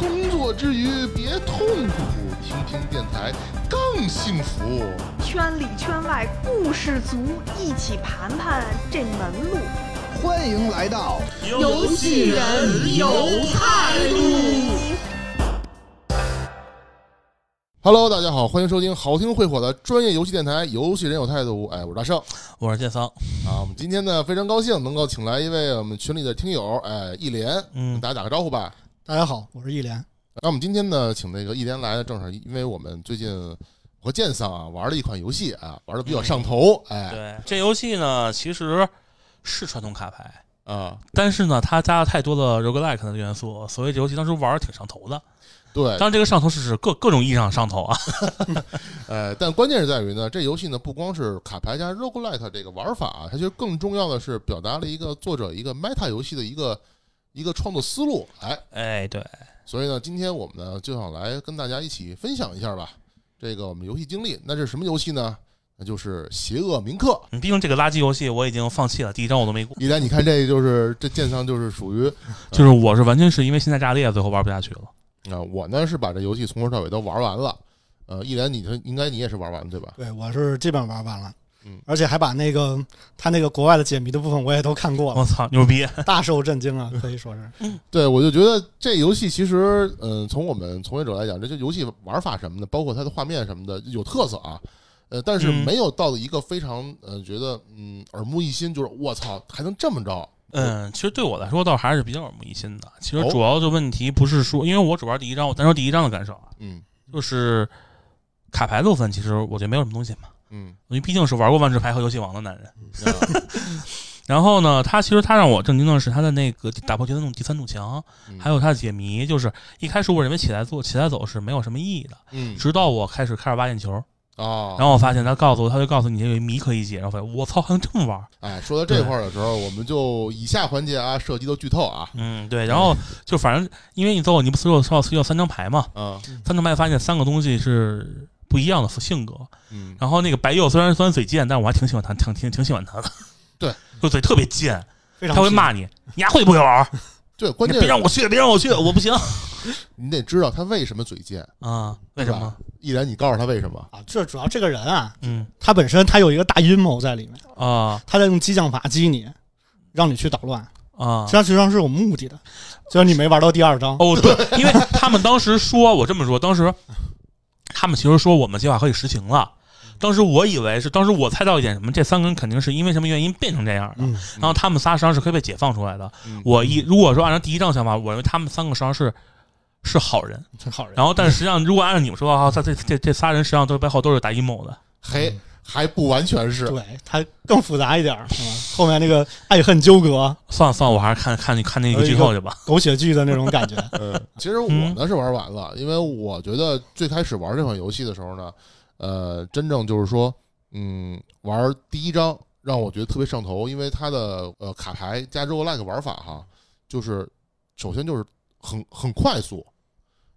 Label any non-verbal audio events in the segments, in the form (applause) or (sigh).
工作之余别痛苦，听听电台更幸福。圈里圈外故事足，一起盘盘这门路。欢迎来到游戏人有态度。Hello，大家好，欢迎收听好听会火的专业游戏电台《游戏人有态度》。哎，我是大圣我是建桑，啊。我们今天呢非常高兴能够请来一位我们群里的听友，哎，一莲，嗯跟大家打个招呼吧。大家好，我是一莲。那我们今天呢，请那个一莲来呢，正是因为我们最近我和剑桑啊玩了一款游戏啊，玩的比较上头，哎对这游戏呢，其实是传统卡牌，啊，但是呢，它加了太多的 roguelike 的元素，所以这游戏当时玩的挺上头的。对当，然，这个上头是指各各种意义上的上头啊。(laughs) 呃，但关键是在于呢，这游戏呢不光是卡牌加 roguelike 这个玩法啊，它其实更重要的是表达了一个作者一个 meta 游戏的一个一个创作思路，哎，哎，对，所以呢，今天我们呢就想来跟大家一起分享一下吧，这个我们游戏经历。那这是什么游戏呢？那就是《邪恶铭刻》。毕竟这个垃圾游戏我已经放弃了，第一章我都没过。依然，你看这就是这剑桑就是属于 (laughs) 就是我是完全是因为心态炸裂，最后玩不下去了。啊，我呢是把这游戏从头到尾都玩完了。呃，一然，你是应该你也是玩完对吧？对我是基本玩完了，嗯而且还把那个他那个国外的解谜的部分我也都看过了，我操，牛逼！(laughs) 大受震惊啊，可以说是。对，我就觉得这游戏其实，嗯、从我们从业者来讲，这些游戏玩法什么的，包括它的画面什么的有特色啊。呃，但是嗯没有到一个非常呃觉得嗯耳目一新，就是我操还能这么着。嗯，其实对我来说倒还是比较耳目一新的。其实哦主要的问题不是说，因为我只玩第一章，我单说第一章的感受啊，嗯就是卡牌部分，其实我觉得没有什么东西嘛。嗯因为毕竟是玩过万智牌和游戏王的男人。啊然后呢，他其实他让我震惊的是他的那个打破第三堵第三堵墙，嗯还有他的解谜。就是一开始我认为起来做起来走是没有什么意义的，嗯直到我开始开始挖眼球，哦，然后我发现他告诉我，他就告诉你这个谜可以解，然后发现我操还能这么玩。哎，说到这块儿的时候，我们就以下环节啊涉及到剧透啊，嗯，对，然后就反正因为你最后你不是有需要需要三张牌嘛，嗯三张牌发现三个东西是不一样的性格。嗯然后那个白柚虽然虽然嘴贱，但我还挺喜欢他，挺挺挺喜欢他的。对，就嘴特别贱，他会骂你，你还会不会玩？对，关键别让我去，别让我去，我不行你得知道他为什么嘴贱，啊！为什么是吧？依然，你告诉他为什么？啊，这主要这个人啊，嗯他本身他有一个大阴谋在里面，啊他在用激将法激你，让你去捣乱，啊实际！上实际上是有目的的，就是你没玩到第二章。哦，对，因为他们当时说，我这么说，当时他们其实说我们计划可以实行了。当时我以为是，当时我猜到一点什么，这三个人肯定是因为什么原因变成这样的。嗯，然后他们仨实际上是可以被解放出来的。嗯我一如果说按照第一张想法，我认为他们三个实际上是是好人。很好人。然后，但是实际上，如果按照你们说的话，他这这这仨人实际上都是背后都是打阴谋的。嘿，还不完全是，对他更复杂一点？后面那个爱恨纠葛、算了算了，我还是看看看那个剧透去吧。狗血剧的那种感觉。嗯，(laughs) 其实我呢是玩完了，因为我觉得最开始玩这款游戏的时候呢，呃，真正就是说，嗯，玩第一章让我觉得特别上头，因为它的呃卡牌加 roguelike 玩法哈，就是首先就是很很快速，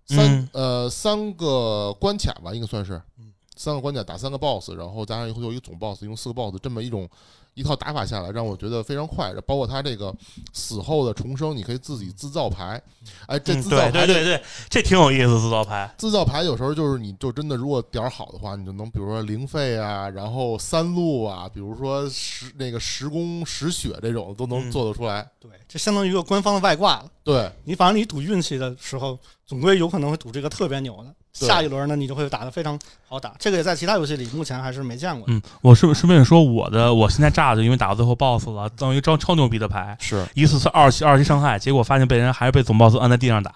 三、嗯呃三个关卡吧，应该算是嗯三个关卡打三个 boss，然后加上以后有一个总 boss，一共四个 boss，这么一种一套打法下来，让我觉得非常快。包括他这个死后的重生，你可以自己自造牌，哎，这嗯，自造牌对对对对，这挺有意思，自造牌。自造牌有时候就是你就真的如果点儿好的话，你就能比如说零费啊，然后三路啊，比如说十那个十攻十血这种都能嗯做得出来。对，这相当于一个官方的外挂了。对你反正你赌运气的时候，总归有可能会赌这个特别牛的。对。下一轮呢，你就会打得非常好打。这个也在其他游戏里目前还是没见过。嗯，我是是不是说我的我现在炸的，因为打到最后 BOSS 了，等于张超牛逼的牌，是。一次次二级二级伤害，结果发现被人还是被总 BOSS 按在地上打，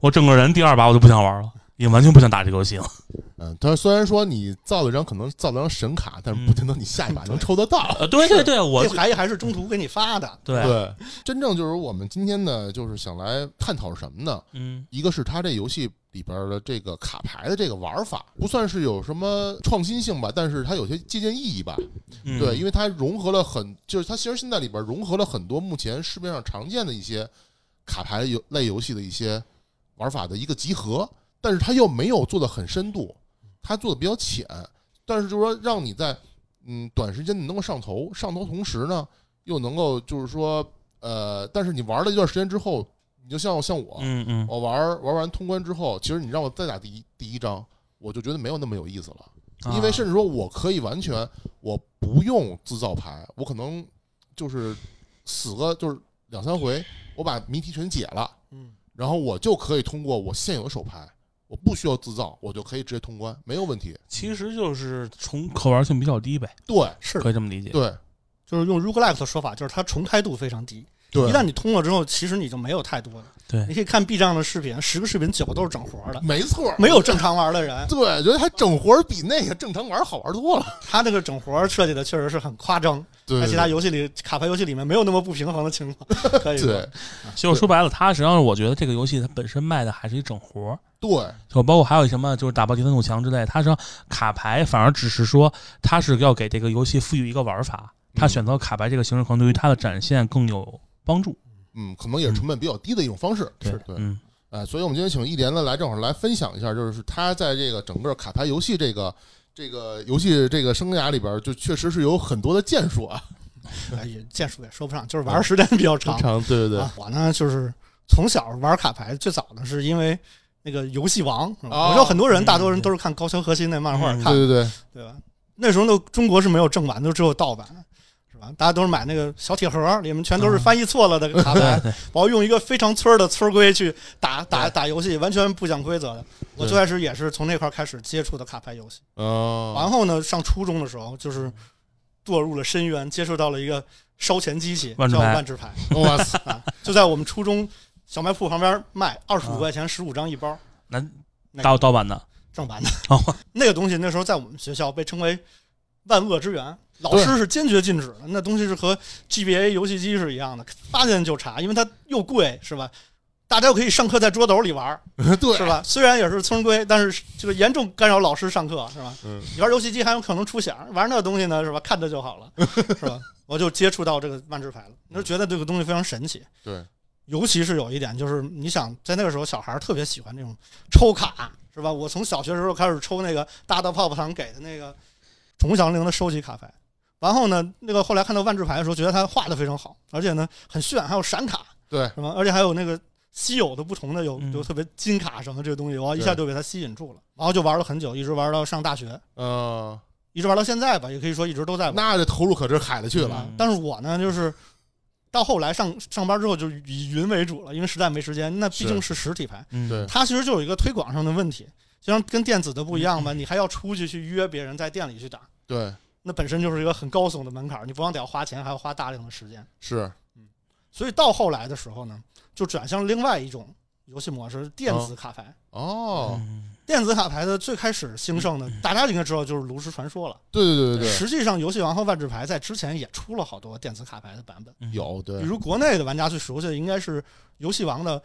我整个人第二把我就不想玩了，也完全不想打这个游戏了。(laughs) 嗯，但是虽然说你造了一张可能造了张神卡，但是不见得你下一把能抽得到。呃，对对对，我这牌还是中途给你发的，对，对，真正就是我们今天呢，就是想来探讨什么呢？嗯一个是它这游戏里边的这个卡牌的这个玩法，不算是有什么创新性吧，但是它有些借鉴意义吧。嗯，对，因为它融合了很，就是它其实现在里边融合了很多目前市面上常见的一些卡牌游类游戏的一些玩法的一个集合，但是他又没有做的很深度，他做的比较浅，但是就是说让你在嗯短时间你能够上头，上头同时呢又能够就是说呃，但是你玩了一段时间之后，你就像像我，嗯嗯我玩玩完通关之后，其实你让我再打第一第一章，我就觉得没有那么有意思了。因为啊甚至说我可以完全我不用自造牌，我可能就是死个就是两三回，我把谜题全解了，嗯，然后我就可以通过我现有的手牌，我不需要自造，我就可以直接通关，没有问题。其实就是重可玩性比较低呗，对是可以这么理解。对就是用 roguelike 的说法，就是它重开度非常低。对一，旦你通了之后，其实你就没有太多的。对你可以看 B 站的视频，十个视频九个都是整活的，没错，没有正常玩的人。对，觉得他整活儿比那个正常玩儿好玩多了。他这个整活设计的确实是很夸张，对在其他游戏里，卡牌游戏里面没有那么不平衡的情况。(laughs) 可以说对就是说白了，他实际上我觉得这个游戏它本身卖的还是一整活儿，对就包括还有什么就是打爆第三堵墙之类，它实际上卡牌反而只是说他是要给这个游戏赋予一个玩法，它嗯选择卡牌这个形式可能对于它的展现更有帮助。嗯，可能也是成本比较低的一种方式。对对，嗯哎，所以我们今天请一莲呢来，正好来分享一下，就是他在这个整个卡牌游戏这个这个游戏这个生涯里边，就确实是有很多的建树啊，(laughs) 哎也剑术也说不上，就是玩儿时间比较长。长，对对对，啊，我呢就是从小玩卡牌，最早呢是因为那个游戏王。我知道很多人，嗯大多人都是看高桥和希那漫画嗯看，对对对，对吧？那时候的，中国是没有正版，都只有盗版，是吧？大家都是买那个小铁盒，里面全都是翻译错了的卡牌，对然后用一个非常村儿的村儿规去打打打游戏，完全不讲规则的。我最开始也是从那块儿开始接触的卡牌游戏，哦，然后呢，上初中的时候就是堕入了深渊，接触到了一个烧钱机器，叫万智牌。万智牌。哇塞，啊，就在我们初中小卖铺旁边卖，二十五啊块钱十五张一包，那那个。盗盗版的。正版的。哦。(laughs) 那个东西那时候在我们学校被称为万恶之源，老师是坚决禁止的。那东西是和 GBA 游戏机是一样的，发现就查，因为它又贵，是吧？大家又可以上课在桌斗里玩，(laughs) 对是吧？虽然也是村规，但是这个严重干扰老师上课，是吧？嗯你玩游戏机还有可能出响，玩那个东西呢，是吧？看着就好了，是吧？(laughs) 我就接触到这个万智牌了，那觉得这个东西非常神奇。对，尤其是有一点，就是你想在那个时候，小孩儿特别喜欢这种抽卡，是吧？我从小学时候开始抽那个大大泡泡糖给的那个宠物小精灵的收集卡牌，然后呢，那个后来看到万智牌的时候，觉得他画的非常好，而且呢很炫，还有闪卡，对。是吧？而且还有那个稀有的不同的有嗯。有特别金卡什么这个东西，我一下就被他吸引住了，然后就玩了很久，一直玩到上大学，嗯，一直玩到现在吧，也可以说一直都在玩。那这投入可是海了去了，嗯。但是我呢，就是到后来上上班之后，就以云为主了，因为实在没时间。那毕竟是。实体牌，嗯。对。它其实就有一个推广上的问题，就像跟电子的不一样吧，嗯。你还要出去去约别人在店里去打，对，那本身就是一个很高耸的门槛儿，你不光得要花钱，还要花大量的时间。是，嗯所以到后来的时候呢，就转向另外一种游戏模式——电子卡牌。哦，嗯电子卡牌的最开始兴盛的，大家应该知道就是炉石传说了。对对对对实际上，游戏王和万智牌在之前也出了好多电子卡牌的版本。嗯，有对比，如国内的玩家最熟悉的应该是游戏王的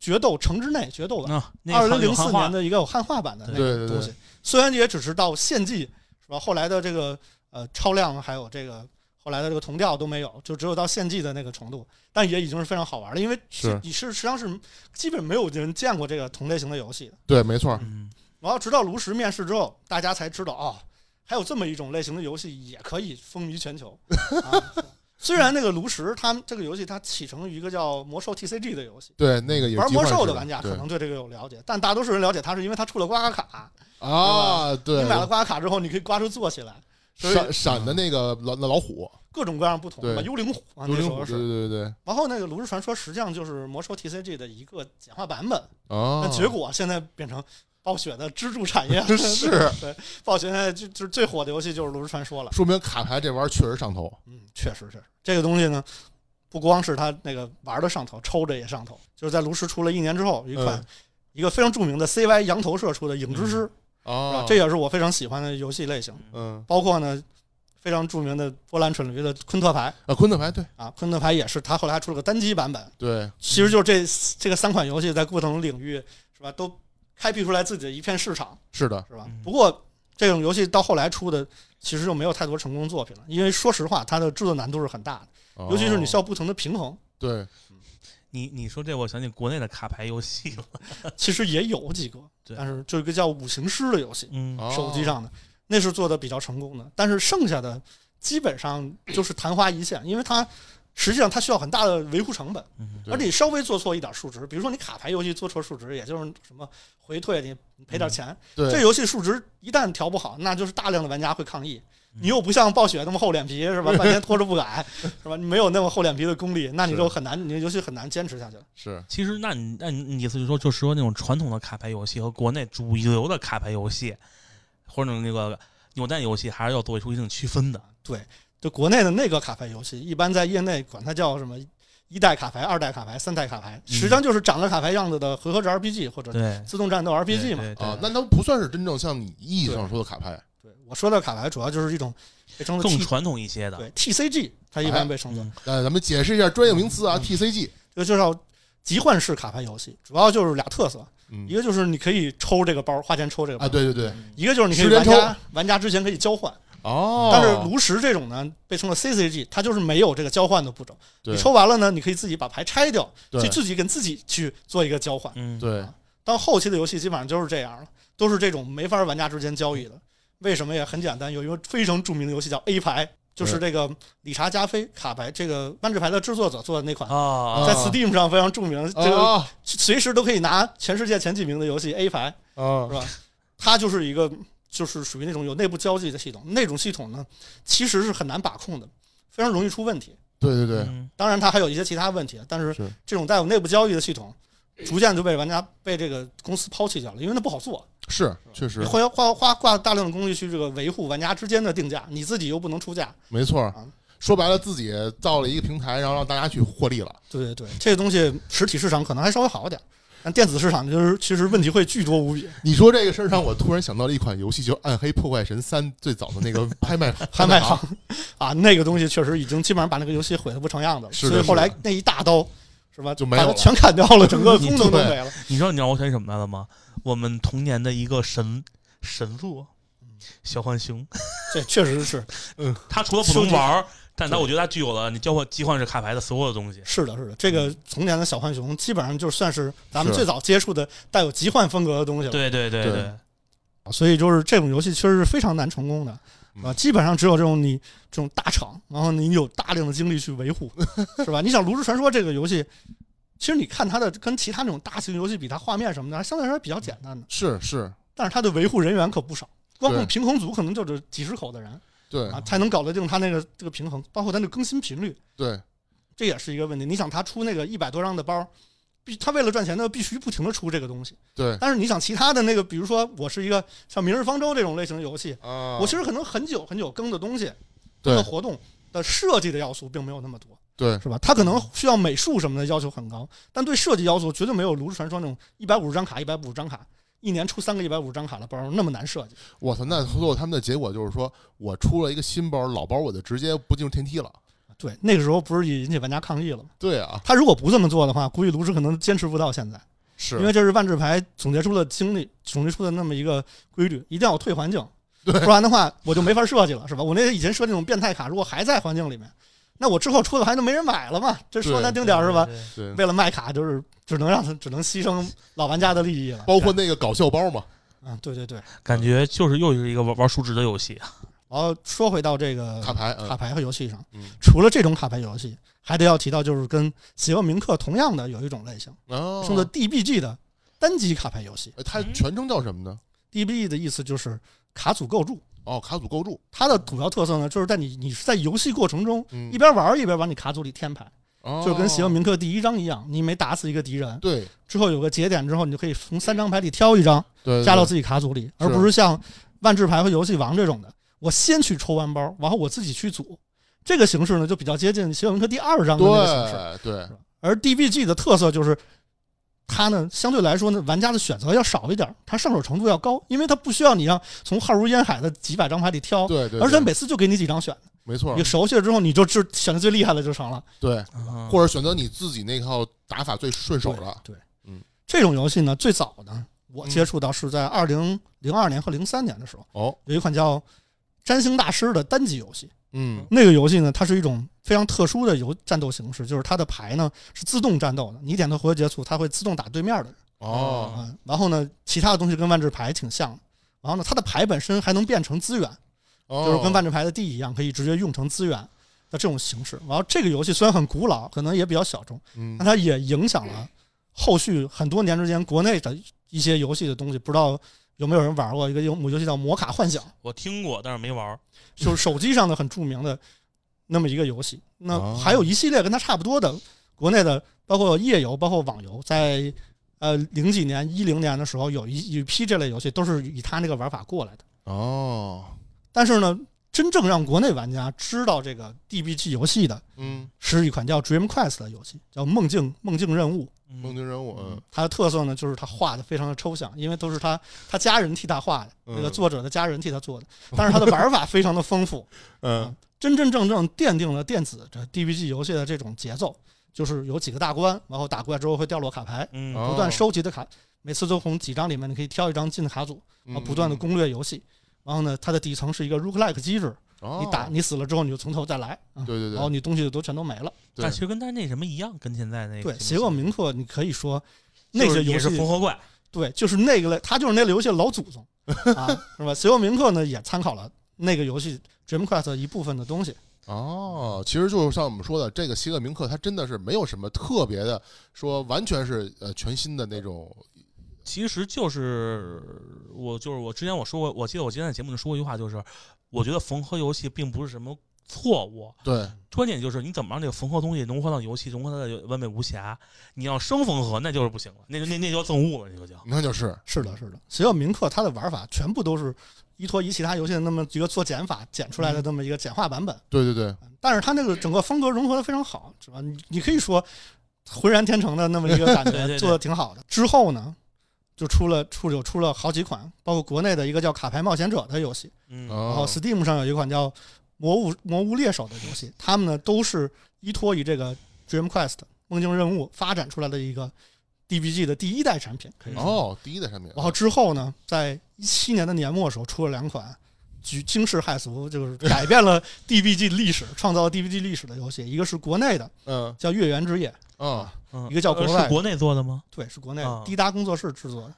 决斗城之内决斗版，啊，那二个零零四年的一个有汉化版的那对对对个东西。虽然也只是到献祭是吧？后来的这个呃超量还有这个后来的这个同调都没有，就只有到献祭的那个程度，但也已经是非常好玩了。因为是你是实际上是基本没有人见过这个同类型的游戏的。对，没错，嗯然后直到炉石面世之后，大家才知道哦，还有这么一种类型的游戏也可以风靡全球。(laughs) 啊、虽然那个炉石它这个游戏它启程于一个叫魔兽 TCG 的游戏，对，那个玩魔兽的玩家可能对这个有了解，但大多数人了解它是因为它出了刮刮卡。啊，对，你买了刮刮卡之后，你可以刮出坐起来，闪闪的那个老老虎，各种各样不同幽灵虎啊，幽灵虎，对那时候是。对对对，然后那个炉石传说实际上就是魔兽 TCG 的一个简化版本，哦但，结果现在变成暴雪的支柱产业。(laughs) 是对，暴雪现在就就是最火的游戏就是炉石传说了。说明卡牌这玩意儿确实上头，嗯，确实是这个东西呢，不光是它那个玩的上头，抽着也上头。就是在炉石出了一年之后，一款、嗯一个非常著名的 CY 羊头社出的《影之师》，是吧哦，这也是我非常喜欢的游戏类型。嗯。包括呢非常著名的波兰蠢驴的昆特牌。啊，昆特牌对。啊，昆特牌也是，它后来还出了个单机版本。对，其实就是这这个三款游戏在不同领域是吧，都开辟出来自己的一片市场，是的，是吧嗯？不过这种游戏到后来出的，其实就没有太多成功作品了，因为说实话，它的制作难度是很大的，尤其是你需哦要不同的平衡。对你你说这，我想起国内的卡牌游戏了。(laughs) 其实也有几个，但是就一个叫五行师的游戏，手机上的那是做的比较成功的，但是剩下的基本上就是昙花一现，因为它实际上它需要很大的维护成本，而你稍微做错一点数值，比如说你卡牌游戏做错数值，也就是什么回退你赔点钱，对，这游戏数值一旦调不好，那就是大量的玩家会抗议。嗯你又不像暴雪那么厚脸皮是吧？(laughs) 半天拖着不改是吧？你没有那么厚脸皮的功力，那你就很难，你的游戏很难坚持下去了。是其实，那你那你你意思就是说，就是说那种传统的卡牌游戏和国内主流的卡牌游戏，或者那个扭蛋游戏，还是要做出一定区分的。对，就国内的那个卡牌游戏，一般在业内管它叫什么一代卡牌、二代卡牌、三代卡牌，实际上就是长了卡牌样子的回合制 RPG 或者对自动战斗 RPG 嘛。啊，那都不算是真正像你意义上说的卡牌对，我说的卡牌主要就是一种被称作更传统一些的。对 TCG，它一般被称作嗯那咱们解释一下专业名词啊嗯，TCG，这个就叫集换式卡牌游戏，主要就是俩特色，嗯一个就是你可以抽这个包，花钱抽这个包，啊，对对对，一个就是你可以玩家玩家之前可以交换，哦，但是炉石这种呢被称作 CCG，它就是没有这个交换的步骤。你抽完了呢，你可以自己把牌拆掉，对去自己跟自己去做一个交换。嗯，对到后期的游戏基本上就是这样了，都是这种没法玩家之间交易的。为什么也很简单，有一个非常著名的游戏叫 A 牌，就是这个理查加菲卡牌，这个万智牌的制作者做的那款，啊，在 Steam 上非常著名，这个啊随时都可以拿全世界前几名的游戏 A 牌。啊是吧？它就是一个就是属于那种有内部交际的系统，那种系统呢其实是很难把控的，非常容易出问题。对对对，嗯当然，它还有一些其他问题，但是是这种带有内部交易的系统，逐渐就被玩家被这个公司抛弃掉了，因为它不好做，是确实你花花花花大量的功力去这个维护玩家之间的定价，你自己又不能出价。没错啊。说白了，自己造了一个平台，然后让大家去获利了。对对对，这个东西实体市场可能还稍微好一点，但电子市场就是其实问题会巨多无比。你说这个事儿让我突然想到了一款游戏，就《暗黑破坏神三》最早的那个 (laughs) 拍卖 (laughs) 拍卖行行啊，那个东西确实已经基本上把那个游戏毁得不成样子了，是的所以后来那一大刀是吧，就没有了全砍掉了，整个功能都没了。你知道你让我想起什么来了吗？我们童年的一个神神作，小浣熊。(laughs) 这确实是嗯它除了不能玩儿，但它我觉得它具有了你交换交换式卡牌的所有的东西。是的，是的，这个童年的小浣熊基本上就算是咱们最早接触的带有集换风格的东西了。对对对对对，所以就是这种游戏确实是非常难成功的嗯啊，基本上只有这种你这种大厂，然后你有大量的精力去维护，(laughs) 是吧？你想《炉石传说》这个游戏，其实你看它的跟其他那种大型游戏比，它画面什么的还相对来说比较简单的，是是，但是它的维护人员可不少，光对。控平衡组可能就是几十口的人对。啊，才能搞得定它那个这个平衡，包括它的更新频率，对。这也是一个问题。你想它出那个一百多张的包，必他为了赚钱呢，必须不停的出这个东西。对但是你想其他的那个，比如说我是一个像《明日方舟》这种类型的游戏，啊，我其实可能很久很久更的东西，这对个活动的设计的要素并没有那么多，对是吧？它可能需要美术什么的要求很高，但对设计要求绝对没有《炉石传说》那种一百五十张卡、一百五十张卡，一年出三个一百五十张卡的包那么难设计。我操，那最后他们的结果就是说我出了一个新包，老包我就直接不进入天梯了。对，那个时候不是引起玩家抗议了吗？对啊，他如果不这么做的话，估计炉石可能坚持不到现在，是因为这是万智牌总结出的经历，总结出的那么一个规律，一定要退环境，(laughs) 对不然的话我就没法设计了，是吧？我那以前设计那种变态卡，如果还在环境里面，那我之后出的牌就没人买了嘛，这说难听点是吧？对，为了卖卡，就是只能让他只能牺牲老玩家的利益了。包括那个搞笑包嘛，嗯，对对对。感觉就是又是一个玩玩数值的游戏。然后说回到这个卡牌，嗯。卡牌和游戏上嗯，除了这种卡牌游戏，还得要提到就是跟邪恶铭刻同样的有一种类型，哦，称作 DBG 的单机卡牌游戏。呃它全称叫什么呢？DBG 的意思就是卡组构筑，哦，卡组构筑，它的主要特色呢，就是在你你是在游戏过程中嗯。一，边玩一边往你卡组里添牌，哦。就跟邪恶铭刻第一章一样，你每打死一个敌人对。之后有个节点之后，你就可以从三张牌里挑一张对加到自己卡组里，而不是。像万智牌和游戏王这种的，我先去抽完包，然后我自己去组。这个形式呢，就比较接近邪恶铭刻第二章的那个形式。对对。而 DBG 的特色就是它呢相对来说呢，玩家的选择要少一点儿，它上手程度要高，因为它不需要你让从浩如烟海的几百张牌里挑，对对，而且每次就给你几张选，没错。你，熟悉了之后，你就知选的最厉害的就成了。对，嗯或者选择你自己那套打法最顺手了。对，嗯，这种游戏呢，最早呢，我嗯。接触到是在二零零二年和零三年的时候，哦，有一款叫《占星大师》的单机游戏。嗯那个游戏呢，它是一种非常特殊的游战斗形式，就是它的牌呢是自动战斗的，你点它回合结束，它会自动打对面的人。哦嗯，然后呢，其他的东西跟万智牌挺像的。然后呢，它的牌本身还能变成资源，哦，就是跟万智牌的地一样，可以直接用成资源的这种形式。然后这个游戏虽然很古老，可能也比较小众，嗯但它也影响了后续很多年之间国内的一些游戏的东西。不知道有没有人玩过一个游游戏叫《摩卡幻想》，我听过，但是没玩儿。就是手机上的很著名的那么一个游戏。那哦还有一系列跟它差不多的国内的，包括页游，包括网游，在呃零几年、一零年的时候，有一有一批这类游戏都是以它那个玩法过来的。哦，但是呢，真正让国内玩家知道这个 DBG 游戏的，嗯，是一款叫 Dream Quest 的游戏，叫梦境梦境任务。梦境任务，嗯。它的特色呢，就是它画的非常的抽象，因为都是他他家人替他画的，嗯。那个作者的家人替他做的，但是它的玩法非常的丰富，嗯。真真正正奠定了电子这 DBG 游戏的这种节奏，就是有几个大关，然后打过来之后会掉落卡牌，嗯。哦。不断收集的卡，每次都从几张里面你可以挑一张进卡组，然后嗯不断的攻略游戏。然后呢，它的底层是一个 roguelike 机制，哦你打你死了之后你就从头再来，对对对然后，你东西就都全都没了。但其实跟它那什么一样，跟现在那个对，邪恶铭刻你可以说那就是也个游戏是缝合怪，对，就是那个类，它就是那个游戏的老祖宗 (laughs) 啊，是吧？邪恶铭刻呢也参考了那个游戏 Dream Quest 一部分的东西。哦，其实就是像我们说的，这个邪恶铭刻它真的是没有什么特别的，说完全是呃全新的那种，其实就是我就是我之前我说过，我记得我今天在节目里说过一句话，就是我觉得缝合游戏并不是什么错误，对，关键就是你怎么让这个缝合东西融合到游戏，融合它的完美无瑕。你要生缝合，那就是不行了，那就那那就叫憎恶了，那就叫。那就是是的，是的，邪恶铭刻它的玩法全部都是依托于其他游戏的那么一个做减法减出来的那么一个简化版本，对对对，但是它那个整个风格融合的非常好，是吧？你你可以说浑然天成的那么一个感 (laughs) 对对对觉做的挺好的。之后呢，就出了出有出了好几款，包括国内的一个叫《卡牌冒险者》的游戏，嗯，然后哦，Steam 上有一款叫《魔物魔物猎手》的游戏，他们呢都是依托于这个 Dream Quest 梦境任务发展出来的一个 DBG 的第一代产品，可以说。哦，第一代产品，然后之后呢，在一七年的年末的时候出了两款举惊世骇俗，就是 (laughs) 改变了 DBG 历史、创造了 DBG 历史的游戏，一个是国内的嗯叫《月圆之夜》，啊，嗯一个叫国外呃是国内做的吗？对，是国内啊滴答工作室制作的。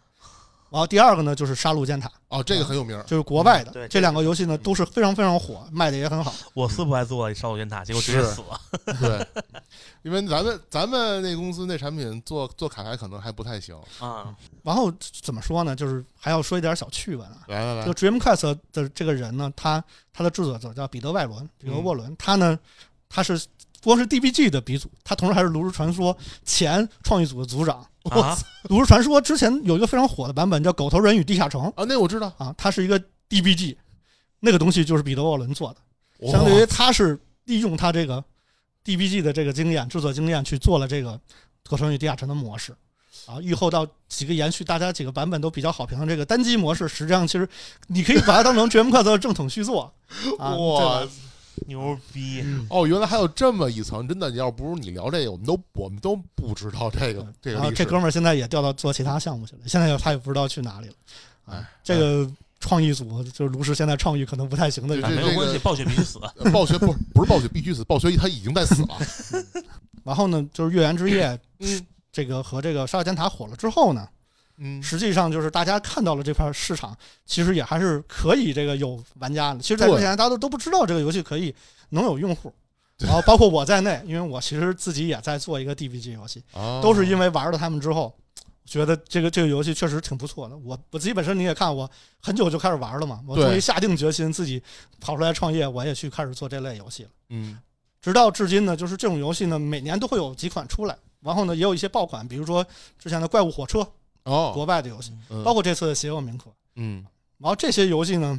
然后第二个呢就是《杀戮尖塔》，哦，这个很有名儿，就是国外的。嗯对这两个游戏呢都是非常非常火，卖的也很好。我四不爱做杀戮尖塔，结果直接死了。(laughs) 对，因为咱们咱们那公司那产品做做卡牌可能还不太行，啊，(laughs) 然后怎么说呢？就是还要说一点小趣闻啊。来来来这个 Dreamcast 的这个人呢，他他的制作者叫彼得·外伦，彼得·沃伦，他呢，他是光是 DBG 的鼻祖，他同时还是炉石传说前创意组的组长。啊，炉石传说之前有一个非常火的版本叫《狗头人与地下城》啊，那我知道，啊，它是一个 DBG，那个东西就是彼得·沃伦做的，相当于他是利用他这个 DBG 的这个经验、制作经验去做了这个《狗头人与地下城》的模式。啊，预后到几个延续，大家几个版本都比较好评的这个单机模式，实际上其实你可以把它当成《绝命快乐》的正统续作啊。哇牛逼！哦，原来还有这么一层，真的，要不是你聊这个，我们都我们都不知道这个这哥们儿现在也调到做其他项目去了，现在他也不知道去哪里了。啊哎，这个创意组就是卢石现在创意可能不太行的没有关系，暴雪必须死。(laughs) 呃暴雪不不是暴雪必须死，暴雪他已经在死了。(laughs) 然后呢，就是《月圆之夜》嗯这个和这个《沙尔尖塔》火了之后呢，嗯，实际上就是大家看到了这块市场，其实也还是可以这个有玩家的。其实，在之前大家都都不知道这个游戏可以能有用户，然后包括我在内，因为我其实自己也在做一个 DBG 游戏，(laughs) 哦。都是因为玩了他们之后，觉得这个这个游戏确实挺不错的。我我自己本身你也看，我很久就开始玩了嘛，我对终于下定决心自己跑出来创业，我也去开始做这类游戏了。嗯。直到至今呢，就是这种游戏呢，每年都会有几款出来，然后呢，也有一些爆款，比如说之前的怪物火车，哦，国外的游戏，嗯包括这次的邪恶铭刻。嗯然后这些游戏呢，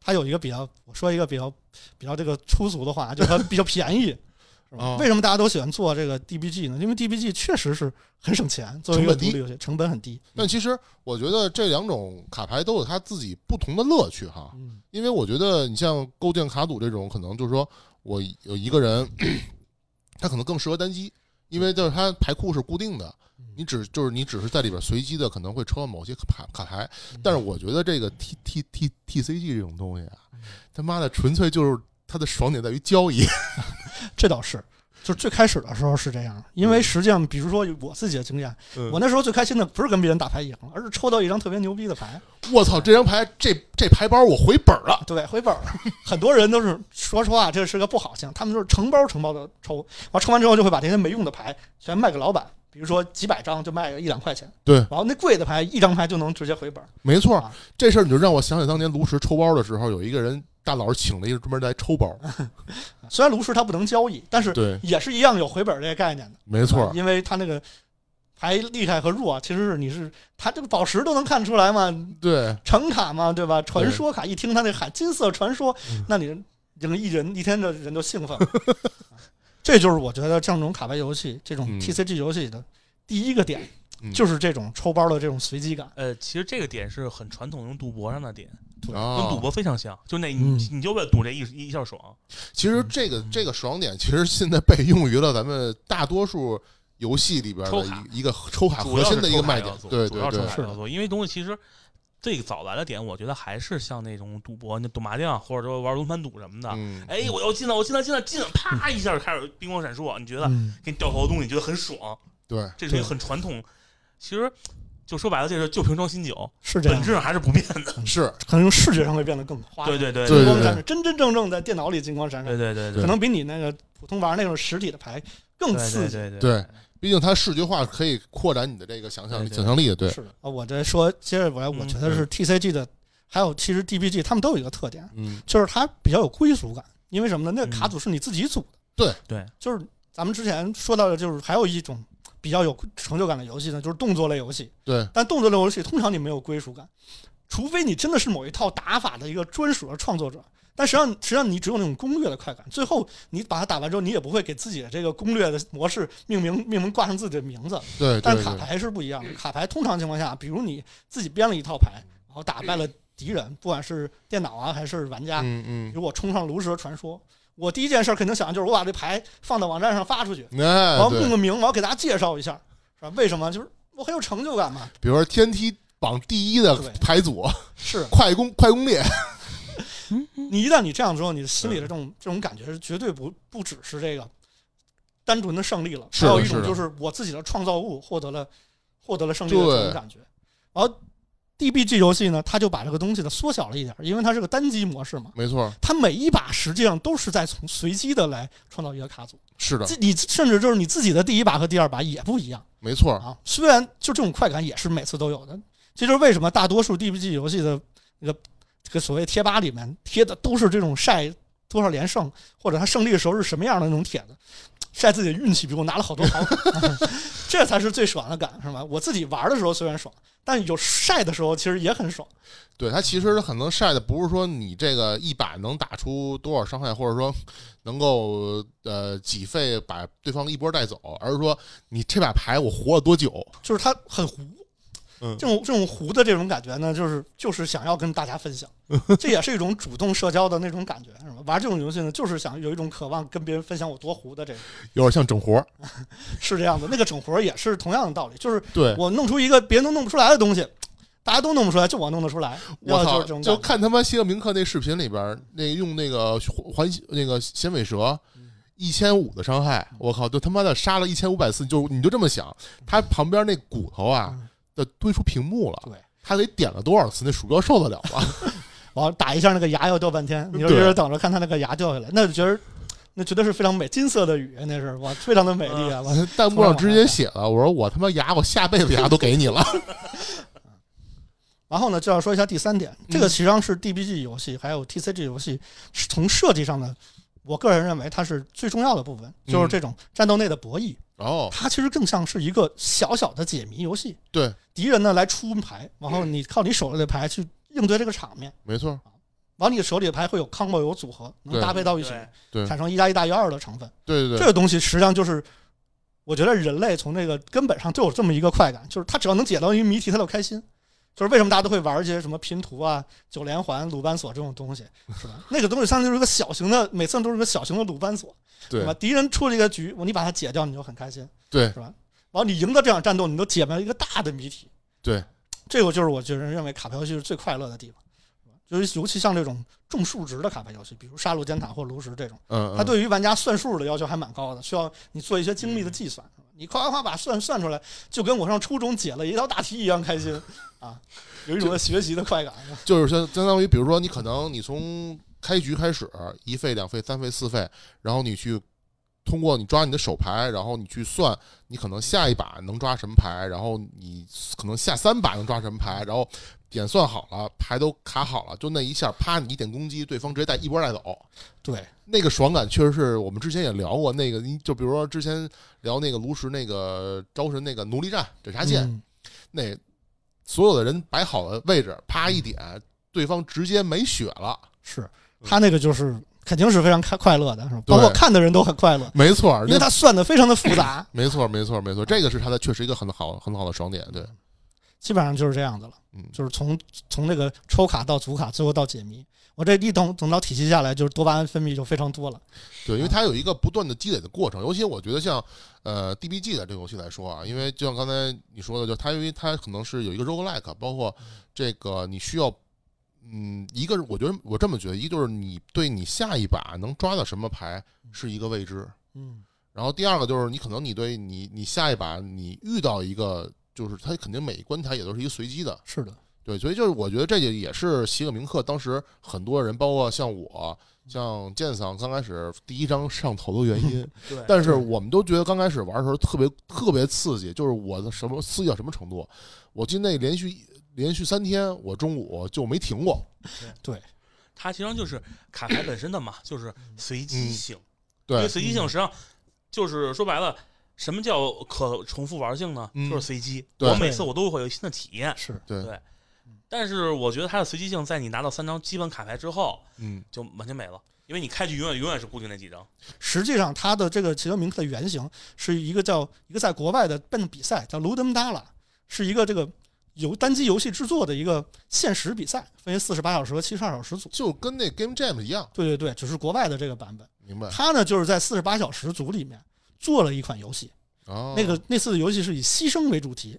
它有一个比较，我说一个比较比较这个粗俗的话，(laughs) 就是它比较便宜，是吧？哦为什么大家都喜欢做这个 DBG 呢？因为 DBG 确实是很省钱，作为一个成本低独立游戏，成本很低。但其实我觉得这两种卡牌都有它自己不同的乐趣哈。嗯，因为我觉得你像构建卡组这种，可能就是说我有一个人，(clears throat) 他可能更适合单机，因为就是他牌库是固定的，你只就是你只是在里边随机的可能会抽到某些卡卡牌，但是我觉得这个 T T T T C G 这种东西啊，他妈的纯粹就是它的爽点在于交易，(laughs) 这倒是。就是最开始的时候是这样，因为实际上，比如说我自己的经验，嗯我那时候最开心的不是跟别人打牌赢了，而是抽到一张特别牛逼的牌。我操，这张牌这这牌包我回本了，对，回本儿。很多人都是说实话，这是个不好项，他们就是成包成包的抽，完抽完之后就会把这些没用的牌全卖给老板，比如说几百张就卖个一两块钱，对，然后那贵的牌一张牌就能直接回本儿。没错啊，这事儿你就让我想起当年炉石抽包的时候，有一个人大佬请了一个专门来抽包，(laughs) 虽然炉石它不能交易，但是，也是一样有回本这个概念的。没错。啊，因为它那个牌厉害和弱，其实是你是它这个宝石都能看出来嘛，对，橙卡嘛，对吧？传说卡一听它那喊金色传说，嗯。那你人一人一天的人都兴奋了。(laughs) 这就是我觉得像这种卡牌游戏、这种嗯。TCG 游戏的第一个点，嗯。就是这种抽包的这种随机感。呃，其实这个点是很传统，用赌博上的点，跟啊赌博非常像，就那嗯。你你就为了赌这一一下爽，其实这个这个爽点，其实现在被用于了咱们大多数游戏里边的一一个抽卡核心的一个卖点抽卡要。素主要对对对，是因为东西其实最早来的点，我觉得还是像那种赌博，那赌麻将或者说玩轮盘赌什么的。嗯，哎，我要进了，我进了，进了，进了，啪一下开始冰光闪烁，你觉得嗯，给你掉头的东西，你觉得很爽，对，这是一个很传统。其实就说白了，这是旧瓶装新酒，是这样本质，上还是不变的。是可能视觉上会变得更花。对对对金光闪闪，真真正正在电脑里金光闪闪，对对对可能比你那个普通玩那种实体的牌更刺激。对对对毕竟它视觉化可以扩展你的这个想象想象力的。对，是的，啊，我这说，接着我来，我嗯觉得是 TCG 的，还有其实 DBG 他们都有一个特点，嗯，就是它比较有归属感。因为什么呢？那个卡嗯组是你自己组的，对对，就是咱们之前说到的，就是还有一种比较有成就感的游戏呢，就是动作类游戏。对，但动作类游戏通常你没有归属感，除非你真的是某一套打法的一个专属的创作者。但实际上，实际上你只有那种攻略的快感。最后你把它打完之后，你也不会给自己的这个攻略的模式命名命名挂上自己的名字。对但是卡牌是不一样的，卡牌通常情况下，比如你自己编了一套牌，然后打败了敌人，不管是电脑啊还是玩家，嗯嗯比，如果冲上炉石传说，我第一件事肯定想的就是我把这牌放到网站上发出去，哎我要，命，个名，我要给大家介绍一下，是吧？为什么？就是我很有成就感嘛。比如说天梯榜第一的牌组，是快攻快攻猎，你一旦你这样之后，你的心里的这种这种感觉是绝对不不只是这个单纯的胜利了，还有一种就是我自己的创造物获得了获得了胜利的这种感觉。然后 DBG 游戏呢，它就把这个东西呢缩小了一点，因为它是个单机模式嘛，没错，它每一把实际上都是在从随机的来创造一个卡组，是的，自你甚至就是你自己的第一把和第二把也不一样。没错，啊。虽然就这种快感也是每次都有的，这就是为什么大多数 DBG 游戏的那个这个所谓贴吧里面贴的都是这种晒多少连胜或者他胜利的时候是什么样的那种帖子，晒自己的运气，比我拿了好多 (laughs) 好卡，这才是最爽的感，是吧？我自己玩的时候虽然爽，但有晒的时候其实也很爽。对他其实可能晒的不是说你这个一把能打出多少伤害，或者说能够呃几费把对方一波带走，而是说你这把牌我活了多久。就是他很糊。嗯这种这种糊的这种感觉呢，就是就是想要跟大家分享，(laughs) 这也是一种主动社交的那种感觉，是吧？玩这种游戏呢，就是想有一种渴望跟别人分享我多糊的这个，有点像整活儿，(laughs) 是这样的。那个整活儿也是同样的道理，就是对，我弄出一个别人都弄不出来的东西，大家都弄不出来，就我弄得出来。我操就看他妈谢赫明克那视频里边，那用那个环那个衔尾蛇。一千五的伤害，我靠！就他妈的杀了一千五百次，就你就这么想，他旁边那骨头啊嗯，的堆出屏幕了，对，他得点了多少次？那鼠标受得了吗？(laughs) 我打一下那个牙要掉半天，你说对一人等着看他那个牙掉下来，那就觉得那绝对是非常美，金色的雨，那是哇，非常的美丽啊！我弹幕上直接写了，我说我他妈牙，我下辈子牙都给你了。(laughs) 然后呢，就要说一下第三点，这个实际上是 DBG 游戏还有 TCG 游戏是从设计上的，我个人认为它是最重要的部分，就是这种战斗内的博弈，哦，它其实更像是一个小小的解谜游戏。对，敌人呢来出牌，然后你靠你手里的牌去应对这个场面。没错，往你手里的牌会有 combo 有组合，能搭配到一起，对对产生一加一大于二的成分。对对对，这个东西实际上就是，我觉得人类从那个根本上就有这么一个快感，就是他只要能解到一个谜题，他就开心。就是为什么大家都会玩一些什么拼图啊、九连环、鲁班锁这种东西，是吧？那个东西相当于就是一个小型的，每次都是个小型的鲁班锁，对吧？敌人出了一个局，你把它解掉，你就很开心，对是吧？然后，你赢得这场战斗，你都解明了一个大的谜题。对，这个就是我觉得认为卡牌游戏是最快乐的地方，就是尤其像这种重数值的卡牌游戏，比如杀戮尖塔或炉石这种。嗯，它嗯对于玩家算数的要求还蛮高的，需要你做一些精密的计算。你夸夸夸把算算出来，就跟我上初中解了一道大题一样开心 (laughs) 啊，有一种学习的快感。就是相相当于，比如说你可能你从开局开始一费、两费、三费、四费，然后你去通过你抓你的手牌，然后你去算你可能下一把能抓什么牌，然后你可能下三把能抓什么牌，然后点算好了，牌都卡好了，就那一下，啪，你一点攻击，对方直接带一波带走。对，那个爽感确实是我们之前也聊过，那个你就比如说之前聊那个炉石那个招神那个奴隶战斩杀剑，嗯那所有的人摆好了位置，啪一点，对方直接没血了。是他那个就是肯定是非常开快乐的，是吧？包括看的人都很快乐，没错，那因为他算的非常的复杂，没错，没错，没错，这个是他的确实一个很好很好的爽点。对，基本上就是这样子了。嗯，就是从从这个抽卡到组卡，最后到解谜。我这一等等到体系下来，就是多巴胺分泌就非常多了。对，因为它有一个不断的积累的过程，尤其我觉得像呃 DBG 的这个游戏来说啊，因为就像刚才你说的，就它因为它可能是有一个 roguelike，包括这个你需要，嗯，一个我觉得我这么觉得，一个就是你对你下一把能抓到什么牌是一个未知，嗯，然后第二个就是你可能你对你你下一把你遇到一个，就是它肯定每一关卡也都是一个随机的，是的，对，所以就是我觉得这也也是席克明克当时很多人，包括像我、像剑桑刚开始第一章上头的原因。(laughs) 对但是我们都觉得刚开始玩的时候特别特别刺激，就是我的什么刺激到什么程度？我记得那连续连续三天，我中午就没停过。对它其实就是卡牌本身的嘛，就是随机性。因为对，随机性实际上就是说白了，什么叫可重复玩性呢？嗯就是随机。对我每次我都会有新的体验，是对对但是我觉得它的随机性在你拿到三张基本卡牌之后嗯，就完全没了，因为你开局永远永远是固定那几张。实际上，它的这个奇德明克的原型是一个叫一个在国外的笨比赛，叫 Ludum Dalla，是一个这个游单机游戏制作的一个限时比赛，分为四十八小时和七十二小时组。就跟那 Game Jam 一样，对对对，只是国外的这个版本。明白？它呢就是在四十八小时组里面做了一款游戏，哦，那个那次的游戏是以牺牲为主题，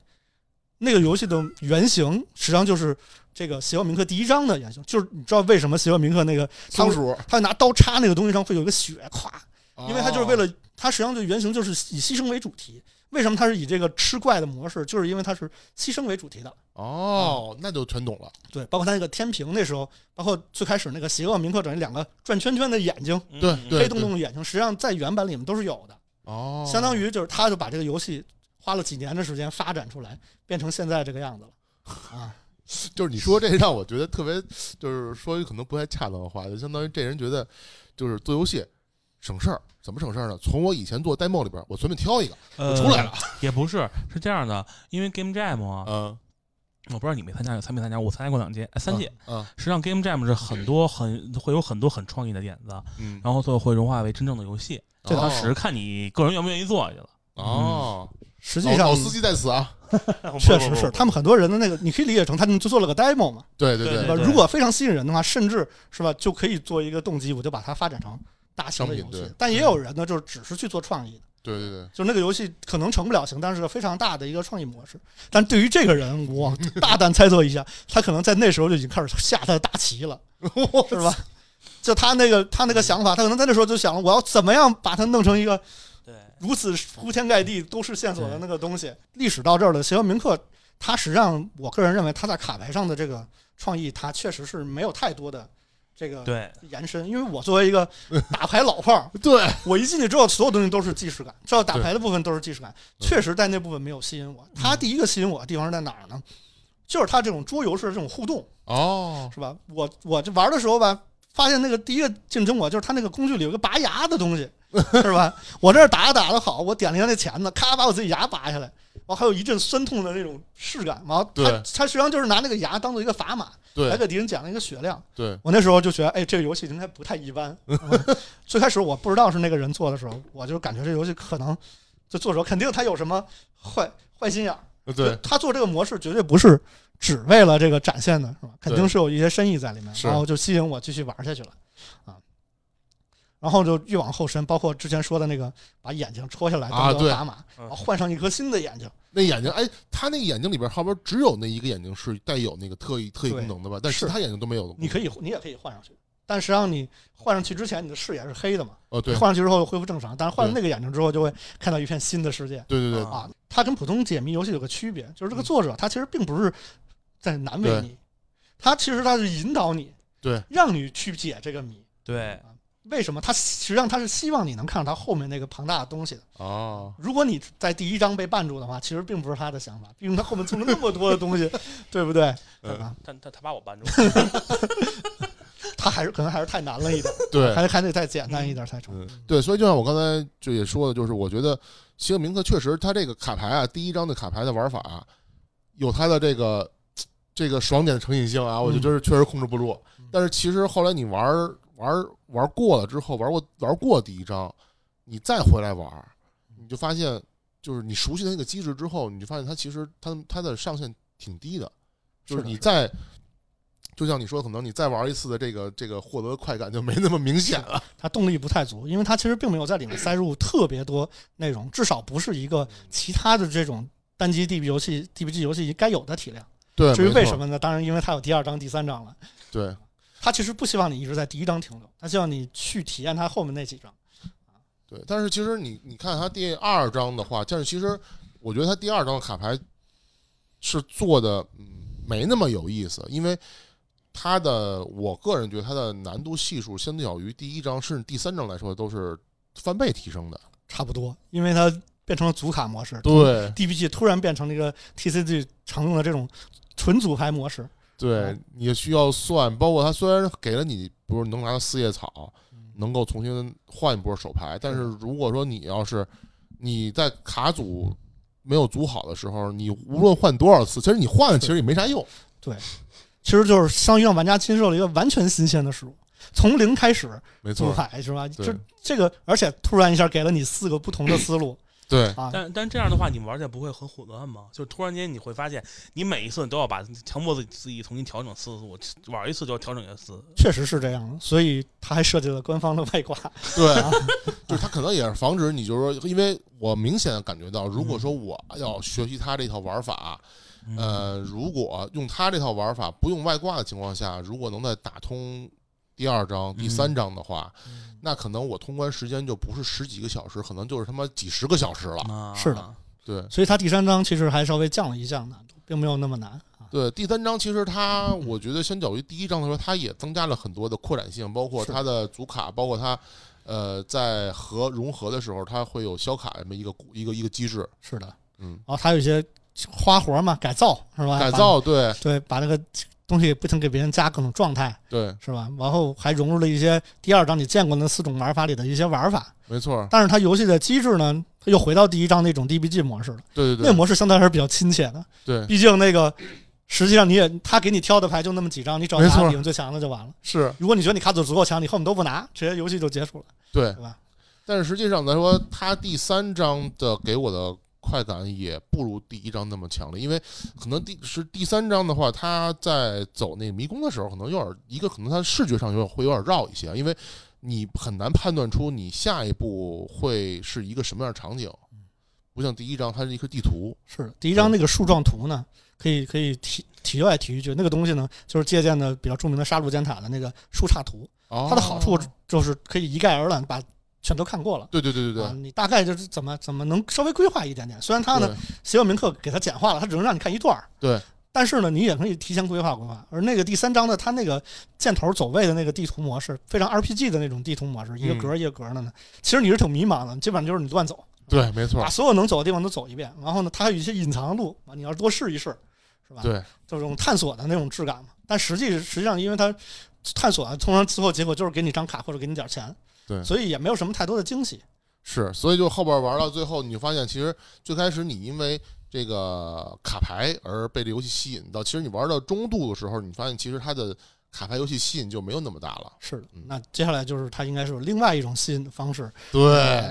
那个游戏的原型实际上就是这个邪恶铭刻第一章的原型，就是你知道为什么邪恶铭刻那个仓鼠，他拿刀插那个东西上会有一个血，咵，因为他就是为了了，它实际上就原型就是以牺牲为主题。为什么它是以这个吃怪的模式？就是因为它是牺牲为主题的。哦，那就全懂了。对，包括它那个天平那时候，包括最开始那个邪恶铭刻者那两个转圈圈的眼睛，对嗯对黑洞洞的眼睛，实际上在原版里面都是有的。哦，相当于就是他就把这个游戏花了几年的时间发展出来，变成现在这个样子了。(laughs) 啊，就是你说这让我觉得特别，就是说一可能不太恰当的话，就相当于这人觉得就是做游戏省事儿，怎么省事儿呢？从我以前做 demo 里边，我随便挑一个呃就出来了。也不是，是这样的，因为 Game Jam 啊，嗯，我不知道你没参加，参没参加？我参加过两届，哎三届。嗯实际上 Game Jam 是很多很会有很多很创意的点子，嗯，然后最后会融化为真正的游戏。这它只是看你个人愿不愿意做去了。哦，实际上老老司机在此啊。(laughs) 确实是他们很多人的那个，你可以理解成他们就做了个 demo 嘛，对对对？如果非常吸引人的话，甚至是吧，就可以做一个动机，我就把它发展成大型的游。戏但也有人呢，就是只是去做创意的，对对对，就那个游戏可能成不了型，但是个非常大的一个创意模式。但对于这个人，我大胆猜测一下，他可能在那时候就已经开始下他的大棋了，(laughs) 是吧？就他那个他那个想法，他可能在那时候就想，我要怎么样把它弄成一个对，如此铺天盖地都是线索的那个东西。历史到这儿了邪恶铭刻，他实际上我个人认为他在卡牌上的这个创意，他确实是没有太多的这个对，延伸。因为我作为一个 (laughs) 打牌老炮儿，对，我一进去之后，所有东西都是既视感，知道打牌的部分都是既视感，确实在那部分没有吸引我。他第一个吸引我的地方是在哪儿呢？就是他这种桌游式的这种互动，哦，是吧？我我这玩的时候吧，发现那个第一个竞争我就是他那个工具里有个拔牙的东西，(laughs) 是吧？我这儿打着打着好，我点了一下那钳子，咔把我自己牙拔下来，后还有一阵酸痛的那种视感，然后他他实际上就是拿那个牙当做一个砝码，来对给敌人减了一个血量。对，我那时候就觉得，哎，这个游戏应该不太一般。嗯 (laughs) 最开始我不知道是那个人做的时候，我就感觉这游戏可能这作者肯定他有什么坏坏心眼儿。对，他做这个模式绝对不是只为了这个展现的，是吧？肯定是有一些深意在里面，然后就吸引我继续玩下去了啊。然后就越往后伸，包括之前说的那个把眼睛戳下来啊对当做砝码，嗯。然后换上一颗新的眼睛，那眼睛，哎，他那个眼睛里边后边只有那一个眼睛是带有那个特异特异功能的吧？但是其他眼睛都没有的。你可以你也可以换上去，但实际上你换上去之前，你的视野是黑的嘛，哦，对，换上去之后恢复正常，但是换了那个眼睛之后，就会看到一片新的世界。对对对，啊啊。它跟普通解谜游戏有个区别，就是这个嗯。作者他其实并不是在难为你，他其实他是引导你，对，让你去解这个谜。对，为什么？他实际上他是希望你能看到他后面那个庞大的东西的。哦，如果你在第一章被绊住的话，其实并不是他的想法，毕竟他后面做了那么多的东西，(laughs) 对不对？他他他把我绊住了，他还是可能还是太难了一点，对，还还得再简单一点才成。嗯，对，所以就像我刚才就也说的，就是我觉得《西格明克》确实，他这个卡牌啊，第一张的卡牌的玩法、啊、有他的这个这个爽点的成瘾性啊，我就觉得确实控制不住。嗯但是其实后来你玩儿玩玩过了之后，玩过玩过第一章，你再回来玩，你就发现，就是你熟悉的那个机制之后，你就发现它其实它它的上限挺低的，就是你再。就像你说，可能你再玩一次的这个这个获得的快感就没那么明显了。它动力不太足，因为它其实并没有在里面塞入特别多内容，至少不是一个其他的这种单机 DB 游戏、DBG 游戏该有的体量。对，至于为什么呢？当然，因为它有第二章、第三章了。对，它其实不希望你一直在第一章停留，他希望你去体验他后面那几章。对，但是其实你你看他第二章的话，但是其实我觉得他第二章的卡牌是做的嗯没那么有意思，因为它的我个人觉得它的难度系数相较于第一章甚至第三章来说都是翻倍提升的。差不多，因为它变成了组卡模式。对，DBG 突然变成了一个 TCG 常用的这种纯组牌模式。对，你也需要算，包括他虽然给了你，比如能拿到四叶草，嗯。能够重新换一波手牌，但是如果说你要是你在卡组没有组好的时候，你无论换多少次，其实你换了其实也没啥用。对其实就是相当于让玩家亲受了一个完全新鲜的事物，从零开始没错，牌是吧？对。就这个，而且突然一下给了你四个不同的思路对啊！但但这样的话，你玩起来不会很混乱吗？就突然间你会发现，你每一次都要把强迫自己自己重新调整思路，我玩一次就要调整一次。确实是这样的，所以他还设计了官方的外挂。(laughs) 对，啊就是他可能也是防止你，就是说，因为我明显的感觉到，如果说我要学习他这套玩法，嗯呃，如果用他这套玩法不用外挂的情况下，如果能在打通第二章、第三章的话，那可能我通关时间就不是十几个小时，可能就是他妈几十个小时了。啊。是的，对。所以他第三章其实还稍微降了一降难度，并没有那么难啊。对，第三章其实它，我觉得相较于第一章的时候，它也增加了很多的扩展性，包括是。它的组卡，包括它。呃，在和融合的时候，它会有消卡这么一个一个一个机制，是的，嗯，然后它有一些花活嘛，改造是吧？改造，对。对，把那个东西不停给别人加各种状态对，是吧？然后还融入了一些第二章你见过那四种玩法里的一些玩法，没错，但是它游戏的机制呢，它又回到第一章那种 DBG 模式了。对对对，那模式相对还是比较亲切的，对。毕竟那个实际上你也他给你挑的牌就那么几张，你找没错。拿比分最强的就完了。是，如果你觉得你卡组足够强，你后面都不拿，直接游戏就结束了，对。对吧？但是实际上来说，他第三章的给我的快感也不如第一章那么强烈，因为可能第是第三章的话，他在走那个迷宫的时候，可能有点一个可能他视觉上有点会有点绕一些，因为你很难判断出你下一步会是一个什么样的场景，不像第一章它是一个地图，是，第一张那个树状图呢，可以可以提题外提一句，那个东西呢，就是借鉴的比较著名的杀戮尖塔的那个树杈图，哦。它的好处。就是可以一概而论把全都看过了。对对对对啊，对你大概就是怎么怎么能稍微规划一点点。虽然它呢，邪恶铭刻给它简化了，它只能让你看一段儿对，但是呢，你也可以提前规划规划。而那个第三章的，它那个箭头走位的那个地图模式，非常 RPG 的那种地图模式，一个格一个格的呢，其实你是挺迷茫的，基本上就是你乱走，对，没错把，所有能走的地方都走一遍。然后呢，它还有一些隐藏的路啊，你要多试一试，是吧？对这种探索的那种质感嘛。但实际实际上，因为它探索啊，通常最后结果就是给你张卡或者给你点钱，对所以也没有什么太多的惊喜。是，所以就后边玩到最后，你就发现其实最开始你因为这个卡牌而被这游戏吸引到。其实你玩到中度的时候，你发现其实它的卡牌游戏吸引就没有那么大了。是。那接下来就是它应该是有另外一种吸引的方式。对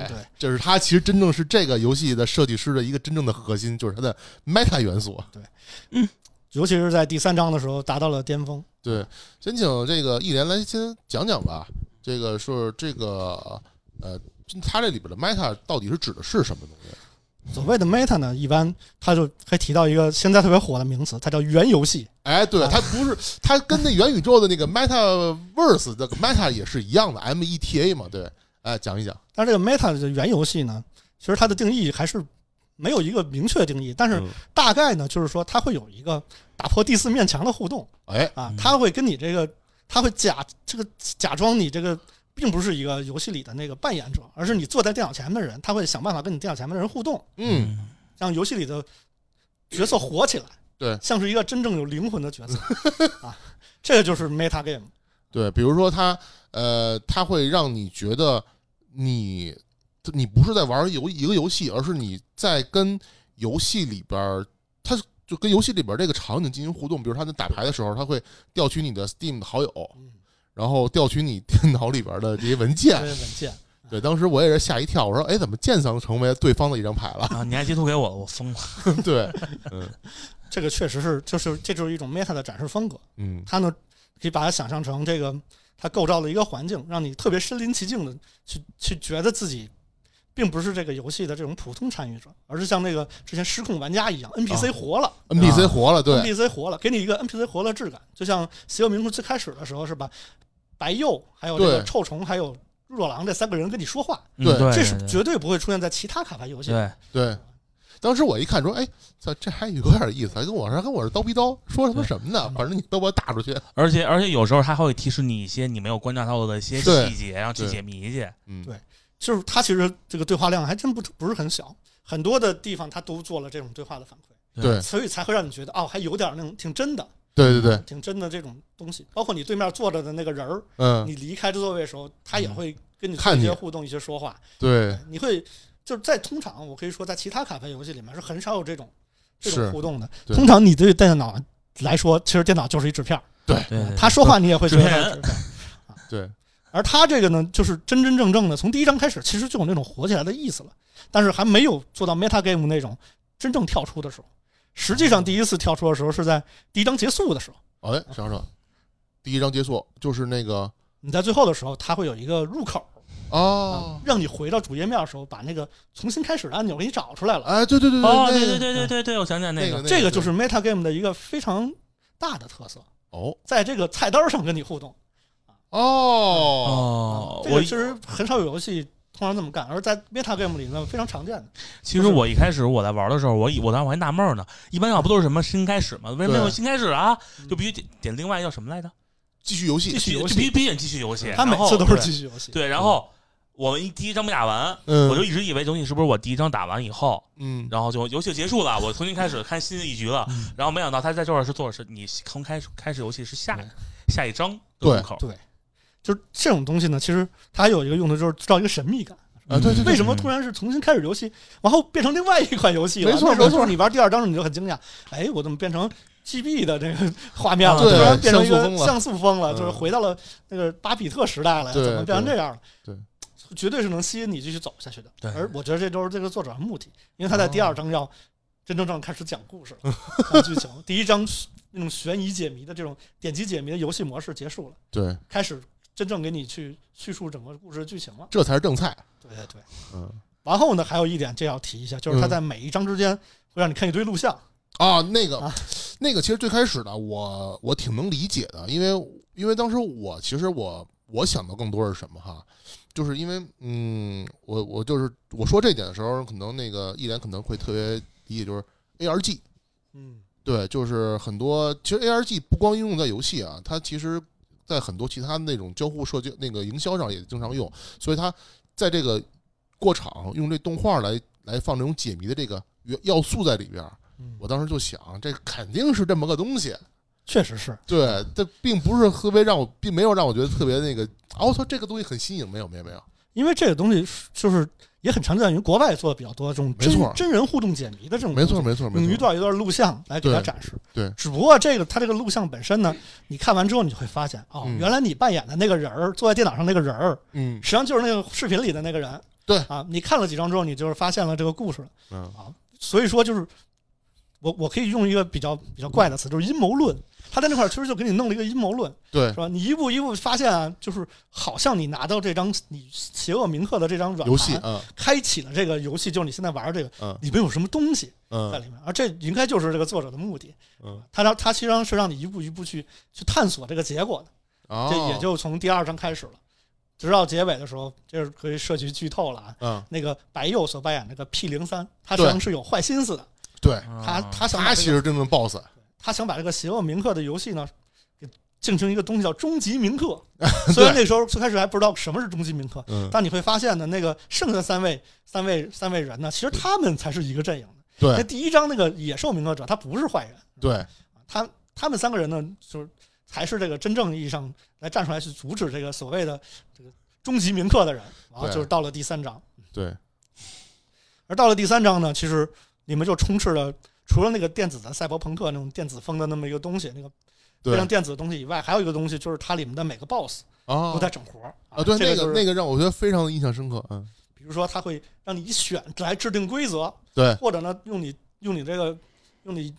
对，这是它其实真正是这个游戏的设计师的一个真正的核心，就是它的 meta 元素。对，嗯尤其是在第三章的时候达到了巅峰。对，先请这个一连来先讲讲吧。这个是这个呃，它这里边的 meta 到底是指的是什么东西？所谓的 meta 呢，一般它就还提到一个现在特别火的名词，它叫元游戏。哎，对，啊它不是，它跟那元宇宙的那个 metaverse 的 meta 也是一样的，M E T A 嘛，对，哎，讲一讲。但是这个 meta 的元游戏呢，其实它的定义还是没有一个明确定义，但是嗯大概呢，就是说它会有一个打破第四面墙的互动哎，嗯，啊它会跟你这个，它会假这个假装你这个并不是一个游戏里的那个扮演者，而是你坐在电脑前面的人，他会想办法跟你电脑前面的人互动，嗯，让游戏里的角色活起来，对像是一个真正有灵魂的角色 (laughs) 啊，这个就是 meta game。对，比如说他，呃，他会让你觉得你你不是在玩游一个游戏，而是你在跟游戏里边就跟游戏里边这个场景进行互动。比如他在打牌的时候，他会调取你的 Steam 的好友，嗯，然后调取你电脑里边的这些文件。对，当时我也是吓一跳，我说，哎，怎么剑桑成为对方的一张牌了？啊，你还截图给我了，我疯了。(laughs) 对，(laughs) 嗯这个确实是，就是这就是一种 meta 的展示风格。嗯，它呢，可以把它想象成这个它构造了一个环境，让你特别身临其境的去去觉得自己并不是这个游戏的这种普通参与者，而是像那个之前失控玩家一样，NPC 活了、NPC 活了，对，n p c 活了，给你一个 NPC 活了质感，就像《邪恶冥婚》最开始的时候是吧？白鼬还有这个对臭虫还有若狼这三个人跟你说话，嗯对对，这是对绝对不会出现在其他卡牌游戏里。对，对。当时我一看说，哎，这，这还有点意思，还跟我说跟我是刀逼刀，说什么什么呢？反正你都把我打出去。而且而且有时候它还会提示你一些你没有观察到的一些对细节，然后去对解谜去。嗯，对就是它其实这个对话量还真不不是很小，很多的地方它都做了这种对话的反馈，对所以才会让你觉得哦，还有点那种挺真的，对对对，挺真的这种东西。包括你对面坐着的那个人儿，嗯，你离开这座位的时候，他也会跟你一些互动、一些说话。对，你会就是在通常，我可以说在其他卡牌游戏里面是很少有这种这种互动的。对通常你对电脑来说，其实电脑就是一纸片儿，对，他说话你也会觉得他是纸片儿。对，而他这个呢，就是真真正正的从第一章开始，其实就有那种火起来的意思了，但是还没有做到 meta game 那种真正跳出的时候。实际上，第一次跳出的时候是在第一章结束的时候，哎，想想，第一章结束就是那个你在最后的时候，它会有一个入口。哦啊，，让你回到主页面的时候，把那个重新开始的按钮给你找出来了。哎，对对对哦，那个对对对对对对，我想起来那个那个，这个就是 meta game 的一个非常大的特色，哦。在这个菜单上跟你互动。哦，哦，我这个其实很少有游戏通常这么干，而在 meta game 里呢非常常见的。其实我一开始我在玩的时候，我以我当时我还纳闷呢，一般要不都是什么新开始吗？为什么要对新开始啊？嗯就必须点点另外叫什么来着？继续游戏继，续游戏就必须必须点继续游戏。他每次都是继续游戏。对，然后我们一第一章没打完，嗯，我就一直以为东西是不是我第一章打完以后，嗯，然后就游戏结束了，我重新开始看新的一局了。嗯然后没想到他在这儿是做的是你从开始开始游戏是下对下一章的入口。对，就是这种东西呢，其实它还有一个用途，就是制造一个神秘感。啊，对对对，为什么突然是重新开始游戏，然后变成另外一款游戏了？没错没错你玩第二章，你就很惊讶，哎，我怎么变成 GB 的这个 (laughs) 画面了？对突然变成一个像素风了就是回到了那个巴比特时代了怎么变成这样了？对，绝对是能吸引你继续走下去的。对而我觉得这都是这个作者的目的，因为他在第二章要真正正开始讲故事了，(laughs) 讲剧情。第一章那种悬疑解谜的这种点击解谜的游戏模式结束了，对，开始真正给你去叙述整个故事的剧情了。这才是正菜，对对对。嗯然后呢，还有一点这要提一下，就是他在每一章之间会让你看一堆录像。啊，那个啊那个其实最开始呢，我我挺能理解的，因为因为当时我其实我我想的更多是什么哈，就是因为嗯，我我就是我说这点的时候，可能那个一点可能会特别理解，就是 ARG。嗯，对，就是很多，其实 ARG 不光应用在游戏啊，它其实在很多其他那种交互社交、那个营销上也经常用，所以它在这个过场用这动画来来放这种解谜的这个元要素在里边我当时就想，这肯定是这么个东西。确实是。对，这并不是特别让我，并没有让我觉得特别那个，啊，我操，这个东西很新颖，没有，没有，没有。因为这个东西就是也很常见于国外做的比较多，这种真真人互动解谜的这种没错没错没错，用一段一段录像来给他对展示。对。只不过这个它这个录像本身呢，你看完之后你就会发现，哦，嗯。原来你扮演的那个人儿，坐在电脑上那个人儿，嗯。实际上就是那个视频里的那个人。对。啊，你看了几张之后，你就是发现了这个故事了。嗯。啊所以说，就是我我可以用一个比较比较怪的词，就是阴谋论。他在那块儿其实就给你弄了一个阴谋论，对。是吧？你一步一步发现啊，就是好像你拿到这张你邪恶铭刻的这张软盘，游戏嗯。开启了这个游戏，就是你现在玩的这个嗯。里面有什么东西在嗯里面，而这应该就是这个作者的目的。嗯，他让他其实是让你一步一步去去探索这个结果的，哦。这也就从第二章开始了，直到结尾的时候，这是可以涉及剧透了啊。嗯。那个白佑所扮演那个 P 零三，他实际上是有坏心思的，对，他啊。他想把这个他其实真正 boss，他想把这个邪恶铭刻的游戏呢，给进行一个东西叫终极铭刻。(laughs) 虽然那时候最开始还不知道什么是终极铭刻，嗯。但你会发现呢，那个剩下的三位三位三位人呢，其实他们才是一个阵营的。那第一章那个野兽铭刻者，他不是坏人，对，他他们三个人呢，就是才是这个真正意义上来站出来去阻止这个所谓的这个终极铭刻的人。然后就是到了第三章，对，而到了第三章呢，其实里面就充斥了除了那个电子的赛博朋克那种电子风的那么一个东西，那个非对常电子的东西以外，还有一个东西就是它里面的每个 BOSS 啊都在整活儿啊，对，那这就是个那个让我觉得非常印象深刻，嗯，比如说它会让你选来制定规则，对。或者呢用你用你这个用你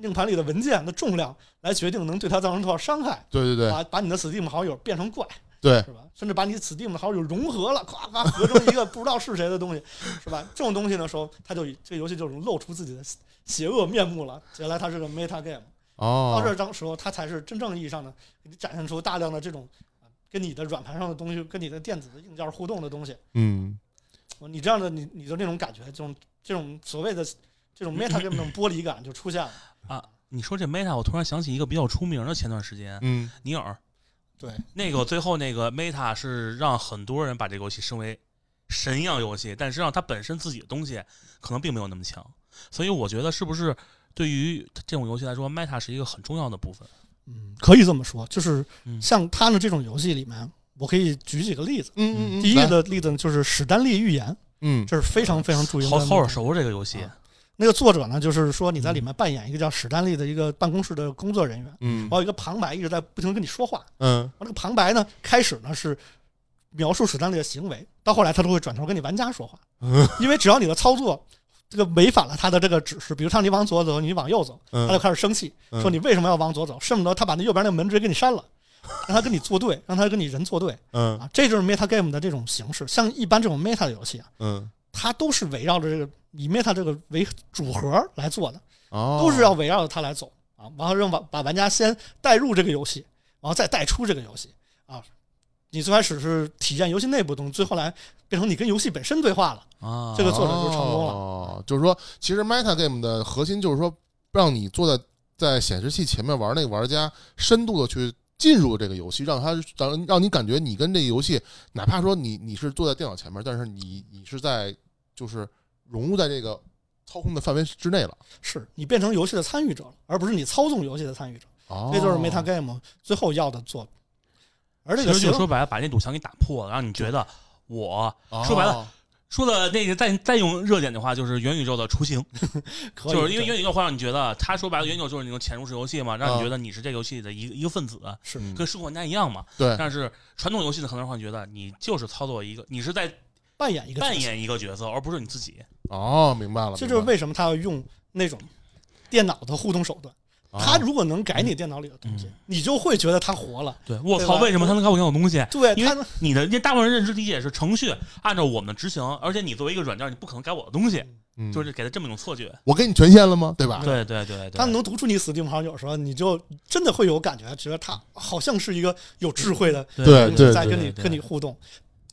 硬盘里的文件的重量来决定能对它造成多少伤害，对对对。把把你的 Steam 好友变成怪，对，是吧？甚至把你 Steam 的好友融合了，咵咵合成一个不知道是谁的东西，是吧？这种东西的时候，它就这个游戏就露出自己的邪恶面目了。原来它是个 meta game，哦到哦这，张时候，它才是真正意义上的给你展现出大量的这种啊跟你的软盘上的东西，跟你的电子的硬件互动的东西。嗯，你这样的你你的那种感觉，这种这种所谓的这种 meta game 的剥离感就出现了。啊，你说这 Meta，我突然想起一个比较出名的，前段时间嗯，尼尔，对，那个最后那个 Meta 是让很多人把这个游戏升为神一样游戏，但实际上它本身自己的东西可能并没有那么强，所以我觉得是不是对于这种游戏来说，Meta 是一个很重要的部分。嗯，可以这么说，就是嗯像他们这种游戏里面，我可以举几个例子。嗯嗯嗯，第一个例子呢，就是史丹利预言，嗯这是非常非常著名的好。好耳熟这个游戏，啊那个作者呢，就是说你在里面扮演一个叫史丹利的一个办公室的工作人员，嗯。然后有一个旁白一直在不停的跟你说话，嗯。然后那个旁白呢，开始呢是描述史丹利的行为，到后来他都会转头跟你玩家说话，(laughs) 嗯因为只要你的操作这个违反了他的这个指示，比如他你往左走，你往右走，他就嗯，开始生气，嗯。说你为什么要往左走，恨不得他把那右边那个门直接给你删了，让他跟你作对，让他跟你人作对嗯。啊，这就是 meta game 的这种形式。像一般这种 meta 的游戏啊，嗯，它都是围绕着这个以 meta 这个为主核来做的。哦，都是要围绕着它来走啊，然后让玩把玩家先带入这个游戏，然后再带出这个游戏啊。你最开始是体验游戏内部的东西，最后来变成你跟游戏本身对话了。啊，这个作者就成功了哦，就是说，其实 meta game 的核心就是说，让你坐在在显示器前面玩那个玩家，深度的去进入这个游戏，让他让让你感觉你跟这个游戏，哪怕说你你是坐在电脑前面，但是你你是在就是融入在这个操控的范围之内了。是你变成游戏的参与者了，而不是你操纵游戏的参与者。哦，这就是 meta game 最后要的做。而这个邪恶实就说白了，把那堵墙给打破了，让你觉得我哦说白了，说的那个再再用热点的话，就是元宇宙的雏形，(laughs) 可，就是因为元宇宙会让你觉得，他说白了，元宇宙就是那种潜入式游戏嘛，让啊你觉得你是这个游戏的一个一个分子，是嗯跟生活玩家一样嘛。对，但是传统游戏呢，可能会觉得你就是操作一个，你是在扮演一个角色扮，演一个角色，而不是你自己。哦，明白了，这就是为什么他要用那种电脑的互动手段。他如果能改你电脑里的东西，嗯你就会觉得他活了。对，我操，为什么他能改我电脑东西？对因为你的那大部分人认知理解是程序按照我们执行，而且你作为一个软件，你不可能改我的东西，嗯就是给他这么一种错觉。我给你权限了吗？对吧？对对对对，他能读出你 Steam 好友的时候，你就真的会有感觉，觉得他好像是一个有智慧的对东西对在跟你跟你互动。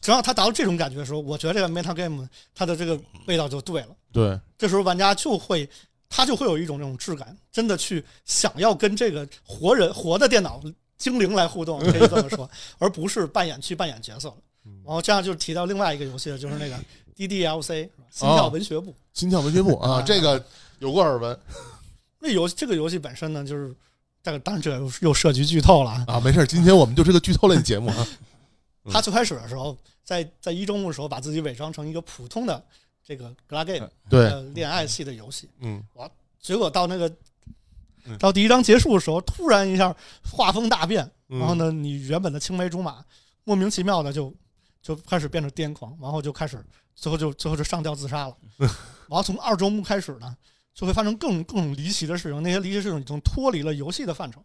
只要他达到这种感觉的时候，我觉得这个 meta game 它的这个味道就对了。对，这时候玩家就会，他就会有一种这种质感，真的去想要跟这个活人、活的电脑精灵来互动，(laughs) 可以这么说，而不是扮演去扮演角色了。然后这样就提到另外一个游戏了，就是那个 DDLC 心跳文学部。心跳文学部啊，啊 (laughs) 这个有过耳闻那游这个游戏本身呢，就是这个当然这又又涉及剧透了啊。啊，没事，今天我们就是个剧透类的节目啊。(laughs) 嗯。他最开始的时候，在在一周目的时候，把自己伪装成一个普通的这个 g l a game 对，呃恋爱系的游戏，嗯。结果到那个嗯。到第一章结束的时候，突然一下画风大变，嗯。然后呢，你原本的青梅竹马莫名其妙的就就开始变成癫狂，然后就开始最后就最后就上吊自杀了。(laughs) 然后从二周目开始呢，就会发生各种各种离奇的事情，那些离奇的事情已经脱离了游戏的范畴，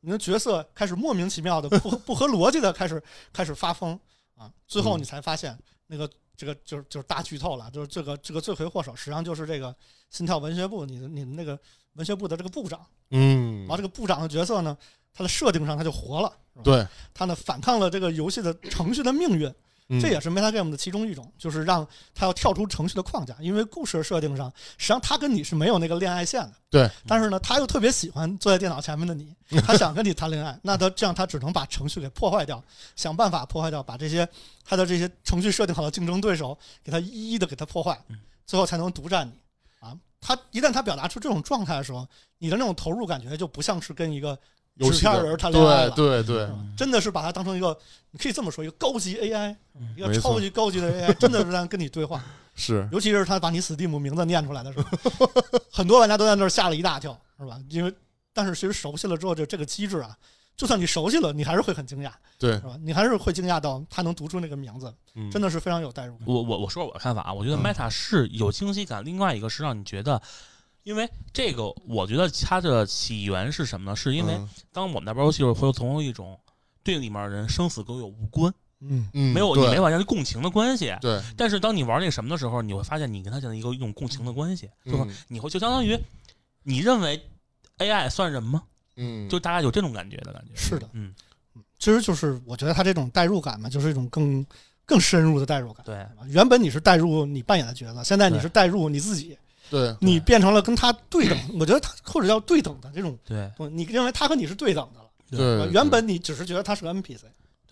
你的角色开始莫名其妙的不不合逻辑的开始开始发疯啊，最后你才发现那个。这个就是就是大剧透了，就是这个这个罪魁祸首，实际上就是这个心跳文学部，你的你的那个文学部的这个部长，嗯。然后，这个部长的角色呢，他的设定上他就活了，对，他呢反抗了这个游戏的程序的命运，嗯这也是 metagame 的其中一种，就是让他要跳出程序的框架，因为故事设定上，实际上他跟你是没有那个恋爱线的，对，但是呢，他又特别喜欢坐在电脑前面的你，他想跟你谈恋爱，那他这样他只能把程序给破坏掉，想办法破坏掉，把这些他的这些程序设定好的竞争对手给他一一的给他破坏嗯，最后才能独占你。啊。他一旦他表达出这种状态的时候，你的那种投入感觉就不像是跟一个游戏的纸片人谈恋爱了对对对真的是把它当成一个，你可以这么说，一个高级 AI，嗯一个超级高级的 AI，(laughs) 真的是在跟你对话。(laughs) 是，尤其是他把你 Steam 名字念出来的时候，(laughs) 很多玩家都在那儿吓了一大跳，是吧？因为但是其实熟悉了之后，就这个机制啊，就算你熟悉了，你还是会很惊讶，对是，吧？你还是会惊讶到他能读出那个名字，嗯真的是非常有代入感。我我我说我的看法啊，我觉得嗯 Meta 是有惊喜感，另外一个是让你觉得，因为这个我觉得它的起源是什么呢？是因为嗯当我们在玩游戏的时候，会有总有一种对里面人生死跟我有无关，嗯，嗯，没有你对没法跟共情的关系。对，但是当你玩那什么的时候，你会发现你跟他建立一个一种共情的关系，就是嗯你会就相当于你认为 AI 算人吗？嗯，就大家有这种感觉的感觉。是的，嗯，其实就是我觉得他这种代入感嘛，就是一种更更深入的代入感。对，原本你是代入你扮演的角色，现在你是代入你自己，对，你变成了跟他对等。我觉得他或者叫对等的这种对，你认为他和你是对等的了。对，原本你只是觉得他是个 NPC，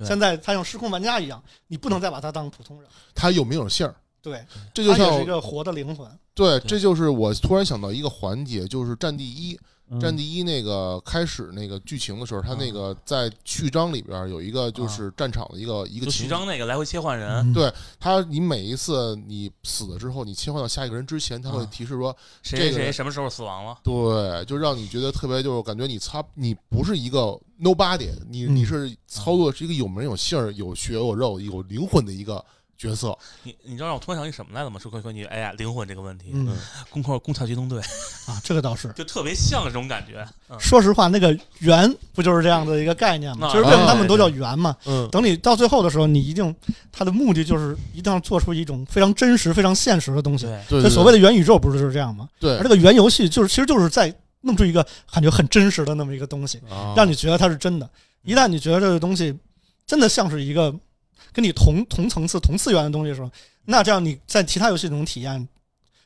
现在他像失控玩家一样，你不能再把他当普通人。他有没有姓儿，对，这就像是一个活的灵魂。对这就是我突然想到一个环节，就是《战地一》。嗯。战地一那个开始那个剧情的时候，他那个在序章里边有一个就是战场的一个一个就情序章那个来回切换人，嗯。对他，你每一次你死了之后，你切换到下一个人之前，他会啊提示说，谁谁这个谁什么时候死亡了？对，就让你觉得特别，就是感觉你操，你不是一个 nobody，你嗯。你是操作是一个有名有姓儿、有血有肉、有灵魂的一个角色。你你知道让我突然想起什么来了吗？说关关于哎呀灵魂这个问题，嗯 (laughs) 攻壳攻壳机动队啊，这个倒是。就特别像这种感觉。嗯，说实话，那个圆不就是这样的一个概念吗？啊就是为什么他们都叫圆嘛？嗯，等你到最后的时候，你一定他的目的就是一定要做出一种非常真实、非常现实的东西。对，对，对所以所谓的元宇宙不是就是这样吗？对而这个元游戏就是其实就是在弄出一个感觉很真实的那么一个东西，啊让你觉得它是真的。一旦你觉得这个东西真的像是一个跟你同同层次、同次元的东西的时候，那这样你在其他游戏中体验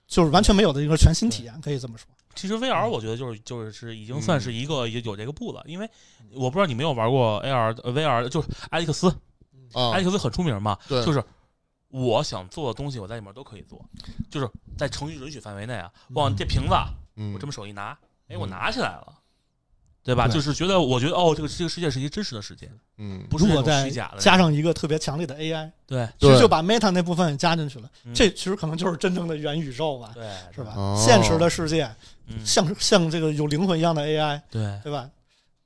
就是完全没有的一个全新体验，可以这么说。其实 VR 我觉得就是就是是已经算是一个有有这个步了，因为我不知道你没有玩过 AR 呃 VR，就是艾利克斯，啊。艾利克斯很出名嘛，对。就是我想做的东西我在里面都可以做，就是在程序允许范围内啊，往这瓶子嗯。我这么手一拿，哎，嗯。我拿起来了。对吧？对就是觉得，我觉得哦，这个这个世界是一个真实的世界，嗯不是那种如果再虚假的。加上一个特别强烈的 AI，对对其实就把 Meta 那部分也加进去了。嗯这其实可能就是真正的元宇宙吧，对是吧？哦现实的世界嗯，像像这个有灵魂一样的 AI，对对吧？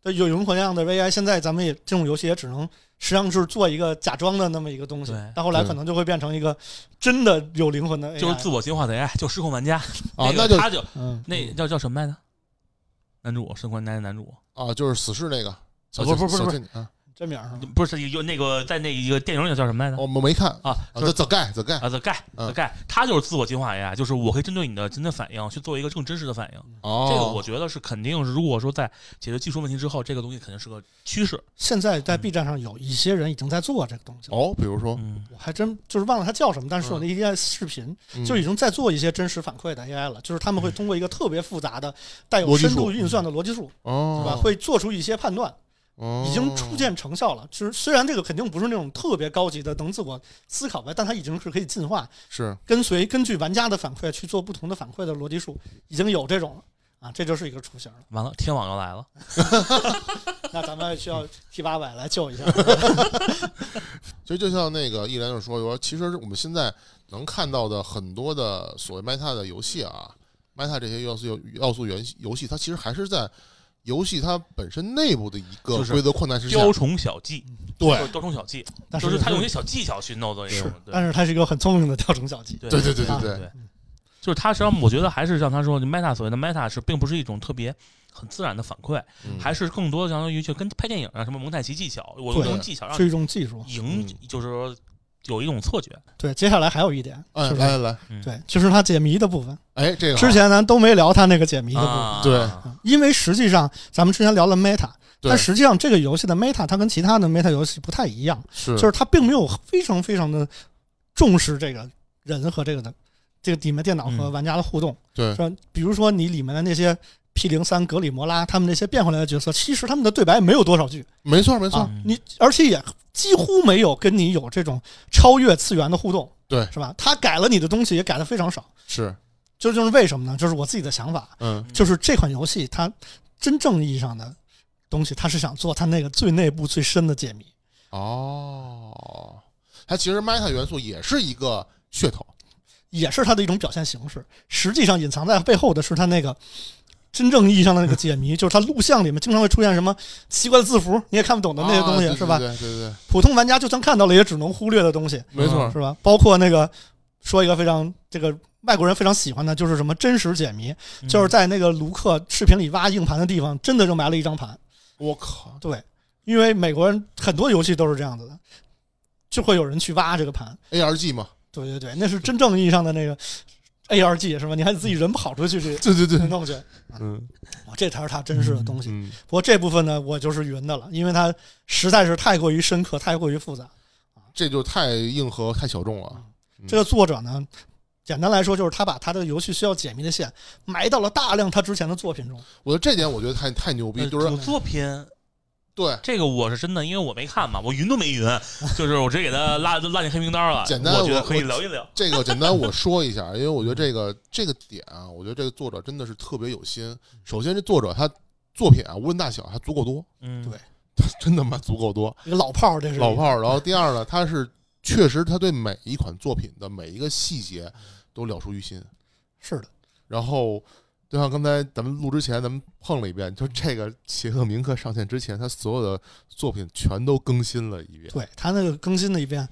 对，有灵魂一样的 AI，现在咱们也这种游戏也只能实际上是做一个假装的那么一个东西对，到后来可能就会变成一个真的有灵魂的 AI，就是自我进化的 AI，就失控玩家啊，那那就他就嗯，那叫叫什么来着？男主失控男男主。啊，就是死侍那个，不是不是不是不是。小静啊，这名不是有那个在那一个电影里叫什么来着？我们没看。啊，啊，就是这 The Guy The Guy 啊，The Guy 嗯。The Guy，他就是自我进化 AI，就是我可以针对你的真的反应去做一个更真实的反应。哦，这个我觉得是肯定是，如果说在解决技术问题之后，这个东西肯定是个趋势。现在在 B 站上有一些人已经在做这个东西了。哦，比如说嗯，我还真就是忘了他叫什么，但是我那一个视频嗯。就已经在做一些真实反馈的 AI 了，就是他们会通过一个特别复杂的、带有深度运算的逻辑数，哦，对吧？会做出一些判断，哦已经初见成效了。就是虽然这个肯定不是那种特别高级的能自我思考吧，但它已经是可以进化，是跟随根据玩家的反馈去做不同的反馈的逻辑树，已经有这种了啊，这就是一个雏形了。完了，天网又来了。(laughs) 那咱们需要 T 八百来救一下。(laughs) 其实就像那个一莲就说，说其实我们现在能看到的很多的所谓 Meta 的游戏啊，Meta 这些要素要素元游戏，它其实还是在游戏它本身内部的一个就是规则困难是。雕虫小技，对。就是雕虫小技，但就是是他用一些小技巧去弄的这种。对。但是它是一个很聪明的雕虫小技。对。对对对对就是他实际上我觉得还是像他说的 meta 所谓的 meta 是并不是一种特别很自然的反馈，嗯。还是更多的相当于就跟拍电影啊什么蒙太奇技巧，我用这种技巧让是一种技术。赢嗯，就是说有一种错觉。对，接下来还有一点，哎，就是来来来，嗯。对，就是他解谜的部分。哎，这个之前咱都没聊他那个解谜的部分，啊，对。嗯因为实际上咱们之前聊了 Meta，但实际上这个游戏的 Meta 它跟其他的 Meta 游戏不太一样，是。就是它并没有非常非常的重视这个人和这个的这个里面电脑和嗯。玩家的互动，对。是吧？比如说你里面的那些 P 零三、格里摩拉他们那些变回来的角色，其实他们的对白没有多少句。没错没错。啊，你而且也几乎没有跟你有这种超越次元的互动，对。是吧？他改了你的东西也改的非常少，是。这就是为什么呢？就是我自己的想法，嗯。就是这款游戏它真正意义上的东西，它是想做它那个最内部最深的解谜。哦，它其实 Meta 元素也是一个噱头，也是它的一种表现形式。实际上隐藏在背后的是它那个真正意义上的那个解谜，(laughs) 就是它录像里面经常会出现什么奇怪的字符，你也看不懂的那些东西，啊是吧？对对对对，普通玩家就算看到了，也只能忽略的东西，没错是吧？包括那个说一个非常这个外国人非常喜欢的，就是什么真实解谜，嗯就是在那个卢克视频里挖硬盘的地方，真的就埋了一张盘。我靠，对，因为美国人很多游戏都是这样子的，就会有人去挖这个盘。ARG 嘛，对对对，那是真正意义上的那个 ARG 是吧？你还得自己人跑出去去对对对，弄去，嗯哇，这才是他真实的东西。嗯，不过这部分呢，我就是云的了，因为它实在是太过于深刻，太过于复杂。这就太硬核太小众了，嗯这个作者呢，简单来说就是他把他的游戏需要解密的线埋到了大量他之前的作品中。我觉得这点我觉得太太牛逼，呃就是有作品，对这个我是真的，因为我没看嘛，(laughs) 我云都没云，就是我直接给他拉拉进黑名单了。简单我我觉得可以聊一聊。这个简单我说一下，(laughs) 因为我觉得这个这个点啊，我觉得这个作者真的是特别有心。首先，这作者他作品啊，无论大小，还足够多，嗯，对 (laughs) 他真他妈足够多，一个老炮儿，这是老炮儿。然后第二呢，他是确实他对每一款作品的每一个细节都了熟于心。是的，然后就像刚才咱们录之前，咱们碰了一遍，就这个邪恶铭刻上线之前，他所有的作品全都更新了一遍。对他那个更新了一遍，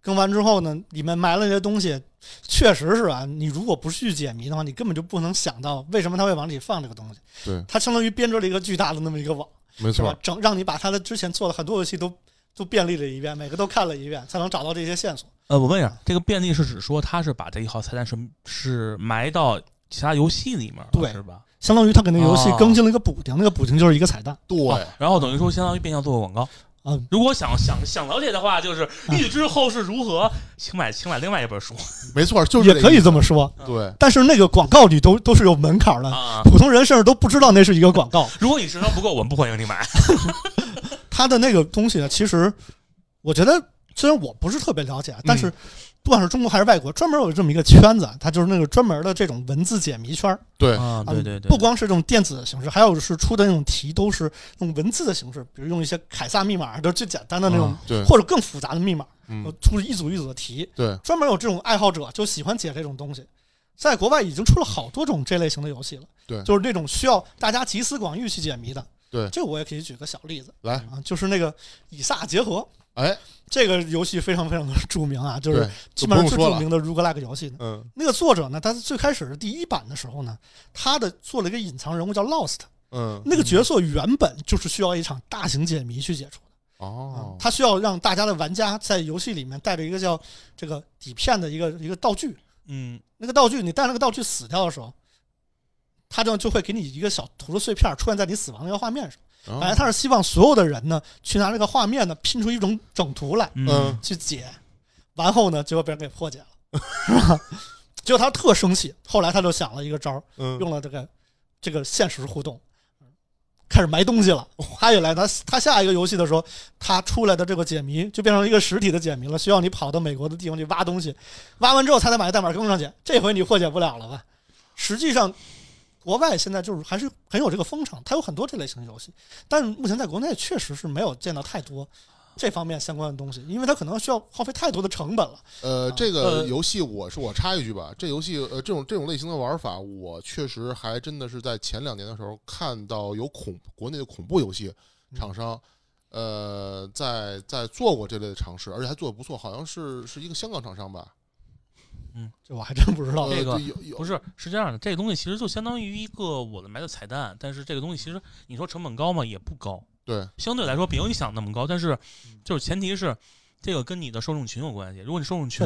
更完之后呢，里面埋了一些东西，确实是啊，你如果不去解谜的话，你根本就不能想到为什么他会往里放这个东西。对，他相当于编织了一个巨大的那么一个网，没错？，整让你把他的之前做的很多游戏都都便利了一遍，每个都看了一遍，才能找到这些线索。呃，我问一下，这个便利是指说他是把这一号菜单是是埋到其他游戏里面，对是吧？相当于他给那个游戏哦更新了一个补丁，那个补丁就是一个彩蛋。对，哦然后等于说相当于变相做个广告。嗯，如果想想想了解的话，就是预知后事如何，请买请买另外一本书没错，就是也可以这么说，对，但是那个广告里都都是有门槛的，啊。普通人甚至都不知道那是一个广告。(laughs) 如果你智商不够，我们不欢迎你买。(laughs) 他的那个东西呢，其实我觉得虽然我不是特别了解，但是不管是中国还是外国，专门有这么一个圈子，它就是那个专门的这种文字解谜圈儿。对，啊，嗯对对对，不光是这种电子的形式，还有是出的那种题都是用文字的形式，比如用一些凯撒密码，就是最简单的那种，啊对，或者更复杂的密码，嗯，出一组一组的题。对，专门有这种爱好者就喜欢解这种东西，在国外已经出了好多种这类型的游戏了。对就是那种需要大家集思广益去解谜的。对这个我也可以举个小例子来，啊，就是那个以撒结合哎，这个游戏非常非常的著名啊，就是，基本上最著名的 roguelike 游戏。嗯。那个作者呢，他在最开始的第一版的时候呢，他的做了一个隐藏人物叫 Lost，嗯，那个角色原本就是需要一场大型解谜去解除的。哦。啊，，他需要让大家的玩家在游戏里面带着一个叫这个底片的一个一个道具，嗯。那个道具你带那个道具死掉的时候，他这样就会给你一个小图的碎片出现在你死亡那个画面上。哦本来他是希望所有的人呢去拿这个画面呢拼出一种整图来嗯去解，完后呢结果被人给破解了，是吧？结果他特生气，后来他就想了一个招儿，嗯，用了这个这个现实互动，开始埋东西了。他也来，他他下一个游戏的时候，他出来的这个解谜就变成一个实体的解谜了，需要你跑到美国的地方去挖东西，挖完之后才能把这代码更上去。这回你破解不了了吧？实际上，国外现在就是还是很有这个风潮，它有很多这类型的游戏，但是目前在国内确实是没有见到太多这方面相关的东西，因为它可能需要耗费太多的成本了。呃，啊这个呃游戏我是我插一句吧，这游戏呃这种这种类型的玩法，我确实还真的是在前两年的时候看到有恐国内的恐怖游戏厂商，呃，在在做过这类的尝试，而且还做的不错，好像是是一个香港厂商吧。这我还真不知道。呃这个不是是这样的，这个东西其实就相当于一个我的埋的彩蛋，但是这个东西其实你说成本高吗？也不高，对相对来说没有你想那么高，但是就是前提是。这个跟你的受众群有关系。如果你受众群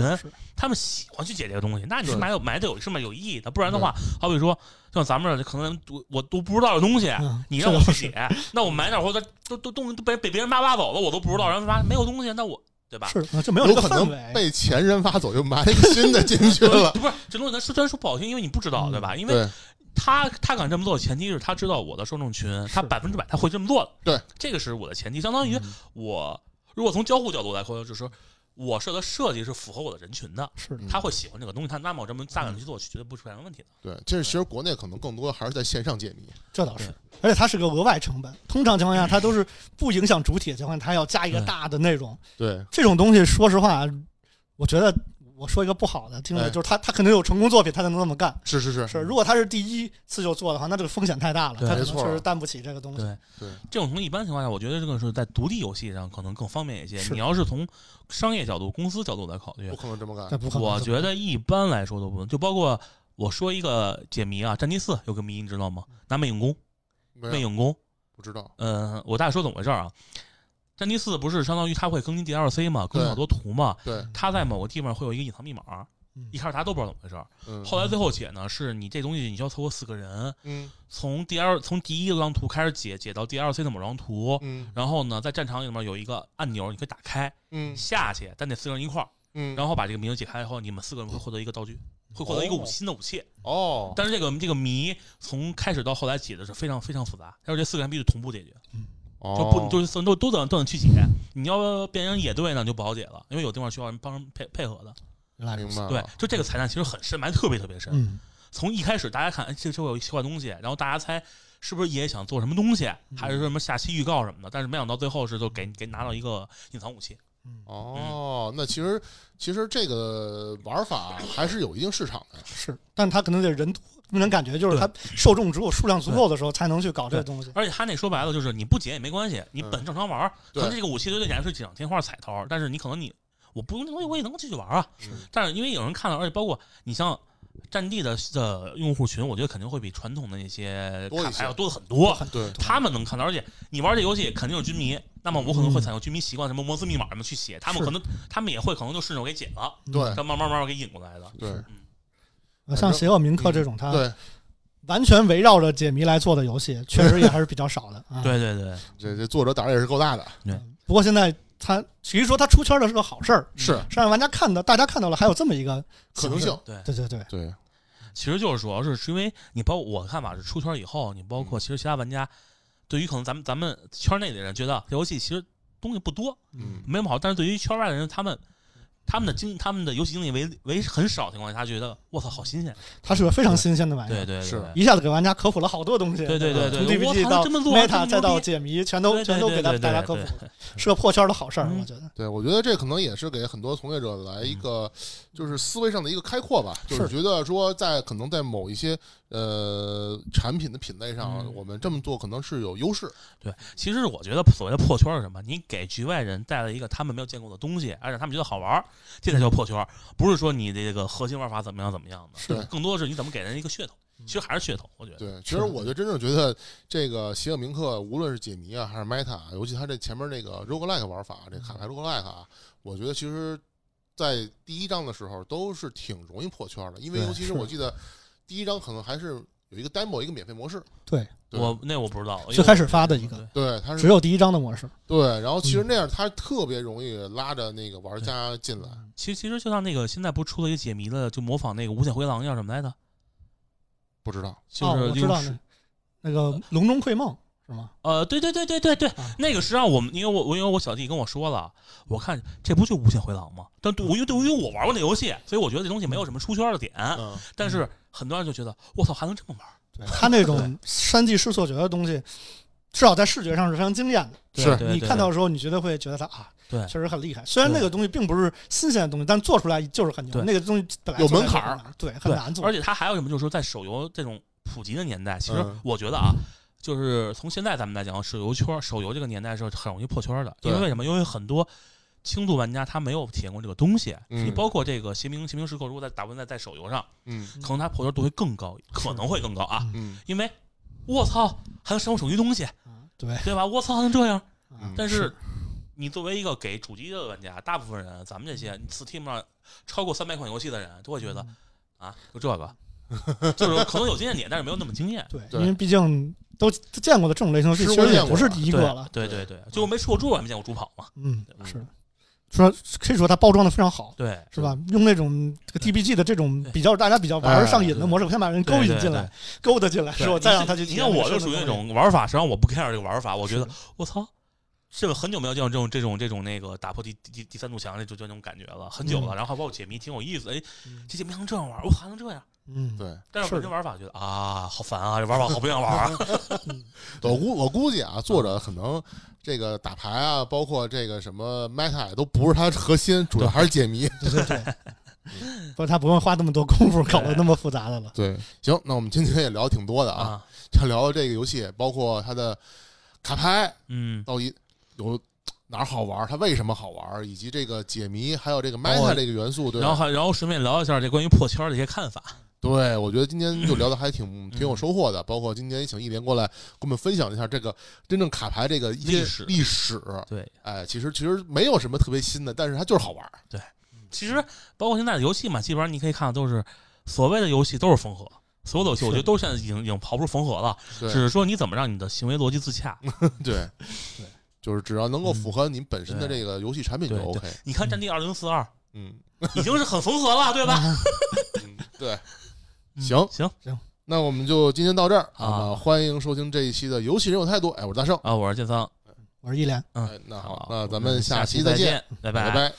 他们喜欢去解这个东西，那你是对买有买的有是吗有意义的，不然的话，好比说像咱们这可能我我都不知道的东西，嗯你让我去解，那我买点或者都都东西都被被别人扒挖走了，我都不知道，然后发现没有东西，那我对吧？是，嗯就没有这个可能氛围。被前人挖走，就埋一个新的进去了。(laughs) 不是这东西，咱说虽然说不好听，因为你不知道，嗯对吧？因为他他敢这么做，前提是他知道我的受众群，他百分之百他会这么做的。对，这个是我的前提，相当于嗯我如果从交互角度来说，就是说我设的设计是符合我的人群的，是他会喜欢这个东西，他那么我这么大胆的去做，绝对不出现问题的。对，这其实国内可能更多还是在线上解谜。这倒是，而且它是个额外成本。通常情况下，它都是不影响主体的情况下，它要加一个大的内容。对，这种东西，说实话，我觉得我说一个不好的，听着哎就是他他肯定有成功作品，他才能那么干。是是是是，如果他是第一次就做的话，那这个风险太大了，他可能确实担不起这个东西。对，对，这种从一般情况下，我觉得这个是在独立游戏上可能更方便一些。你要是从商业角度、公司角度来考虑不，可能这么干。不可能。我觉得一般来说都不能。就包括我说一个解谜啊，战地四有个谜你知道吗？拿魅影弓，魅影弓，不知道。嗯，我大概说怎么回事啊？战地四不是相当于它会更新 DLC 嘛，更新好多图嘛，对，它在某个地方会有一个隐藏密码，嗯一开始大家都不知道怎么回事儿。嗯，后来最后解呢，是你这东西你需要凑够四个人，嗯从 DL 从第一张图开始解，解到 DLC 的某张图，嗯然后呢，在战场里面有一个按钮，你可以打开嗯下去，但得四个人一块儿，嗯，然后把这个谜解开以后，你们四个人会获得一个道具，会获得一个新的武器。哦，但是这个这个谜从开始到后来解的是非常非常复杂，而且这四个人必须同步解决，就不哦就是都都等都得去解。你要变成野队呢，就不好解了，因为有地方需要人帮人配配合的。对明白了，，就这个彩蛋其实很深，埋得特别特别深。嗯，从一开始大家看，哎，这这有一奇怪东西，然后大家猜是不是也想做什么东西，还是说什么下期预告什么的，但是没想到最后是就给给拿到一个隐藏武器。哦，那其实其实这个玩法还是有一定市场的。是，但他可能得人多，那种感觉就是他受众只有数量足够的时候才能去搞这个东西。而且他那说白了就是你不解也没关系，你嗯。本正常玩儿，可对。能这个武器对你来说是锦上添花彩头，但是你可能你我不用那东西我也能继续玩啊。嗯但是因为有人看到，而且包括你像战地的的用户群，我觉得肯定会比传统的那些卡牌要多的很多。对，他们能看到，而且你玩这游戏肯定是军迷，那么我可能会采用军迷习惯，什么摩斯密码什么去写，他们可能他们也会可能就顺手给解了，对。再慢慢慢慢给引过来的。对。呃像邪恶铭刻这种，它对，完全围绕着解谜来做的游戏，(laughs) 确实也还是比较少的。啊，对对对，这这作者胆儿也是够大的。不过现在它其实说它出圈的是个好事儿，是。是让玩家看到，大家看到了还有这么一个可能性。对，对对对，对，其实就是主要是是因为你包括我的看法是出圈以后，你包嗯。括其实其他玩家，对于可能咱们咱们圈内的人觉得这游戏其实东西不多，嗯。没什么好，但是对于圈外的人，他们他们的经他们的游戏经历为为很少的情况下，他觉得我操好新鲜，它是个非常新鲜的玩意儿。对对对是对。一下子给玩家科普了好多东西，对对对从对，从 DPG 到操这么做 Meta 再到解谜，全都全都给大家科普了，是个破圈的好事儿，嗯。我觉得。对，我觉得这可能也是给很多从业者来一个，就是思维上的一个开阔吧。就是。觉得说，在可能在某一些呃产品的品类上，嗯我们这么做可能是有优势。对，其实我觉得所谓的破圈是什么？你给局外人带来一个他们没有见过的东西，而且他们觉得好玩儿，这才叫破圈。不是说你这个核心玩法怎么样怎么样的，是更多的是你怎么给人一个噱头。其实还是噱头，我觉得。对，其实我就真正觉得这个邪恶铭刻，无论是解谜啊，还是 Meta，尤其它这前面那个 roguelike 玩法，这卡牌 roguelike 啊，我觉得其实，在第一章的时候都是挺容易破圈的，因为尤其是是我记得 (laughs) 第一张可能还是有一个 demo 一个免费模式，对，对。我那我不知道，因为最开始发的一个。对。对，它是只有第一张的模式。对，然后其实嗯。那样它特别容易拉着那个玩家进来。其实其实就像那个现在不是出了一个解谜的，就模仿那个无限回廊叫什么来着？不知道，就哦，是知道那那个笼中窥梦是吗？呃，对对对对对对，啊那个实际上我们，因为我我因为我小弟跟我说了，我看这不就无限回廊吗？但对我因为对于我玩过那游戏，所以我觉得这东西没有什么出圈的点。嗯，但是很多人就觉得我操还能这么玩，对他那种三 D 视错觉的东西，至少在视觉上是非常惊艳的。是你看到的时候，你绝对会觉得他啊，对确实很厉害。虽然那个东西并不是新鲜的东西，但做出来就是很牛。那个东西本来有门槛儿出来就很难，对，很难做。而且它还有什么，就是说在手游这种普及的年代，其实嗯我觉得啊，就是从现在咱们来讲，手游圈手游这个年代是很容易破圈的，因为为什么？因为很多轻度玩家他没有体验过这个东西，嗯你包括这个邪名邪名时刻，如果在打完在在手游上，嗯可能它破圈度会更高，可能会更高啊，嗯因为我操，还能上手机东西，啊对，对吧？我操，还能这样？但是你作为一个给主机的玩家，大部分人，咱们这些 Steam 上超过三百款游戏的人，都会觉得嗯啊，就这个，(laughs) 就是可能有经验点，但是没有那么惊艳。对，对因为毕竟都都见过的这种类型游戏，吃过其实也不是第一个了。对对对，就我没吃过猪肉，也没见过猪跑嘛。嗯，是的，说可以说它包装的非常好，对，是吧？用那种这个 DBG 的这种比较大家比较玩上瘾的模式，先把人勾引进来，勾搭进来，是吧？再让他去你看体验那个我就属于那种玩法，实际上我不 care 这个玩法，我觉得我操。这个很久没有见到这种这种这种那个打破第第第第三堵墙的就就那种感觉了，很久了。嗯然后还包括解谜挺有意思，哎，嗯这解谜还能这样玩，我还能这样。嗯，对，但是是的本身玩法觉得啊，好烦啊，这玩法好不想玩啊。(laughs) 我估我估计啊，作者可能这个打牌啊，包括这个什么 meta 都不是他核心，主要还是解谜。对对对，(laughs) 不是他不用花那么多功夫搞得那么复杂的了。对，行，那我们今天也聊挺多的啊，啊，就聊聊这个游戏，包括它的卡牌嗯，到底有哪儿好玩，它为什么好玩，以及这个解谜，还有这个 meta 这个元素，对吧？然后还然后顺便聊一下这关于破圈的一些看法。对，我觉得今天就聊的还挺 (laughs) 嗯挺有收获的，包括今天也请一连过来跟我们分享一下这个真正卡牌这个历史历史。对，哎，其实其实没有什么特别新的，但是它就是好玩。对其实包括现在的游戏嘛，基本上你可以看到都是所谓的游戏都是缝合，所有的游戏我觉得都现在已经已经刨不出缝合了，对只是说你怎么让你的行为逻辑自洽。(laughs) 对对，就是只要能够符合你本身的这个游戏产品就 OK。你看《战地二零四二嗯》(laughs) 已经是很缝合了，对吧？嗯，对。嗯行行那我们就今天到这儿啊欢迎收听这一期的游戏人有态度。哎，我是大圣。啊，我是建仓，我是一莲。嗯，那好好，那咱们下期再见，拜，拜拜拜。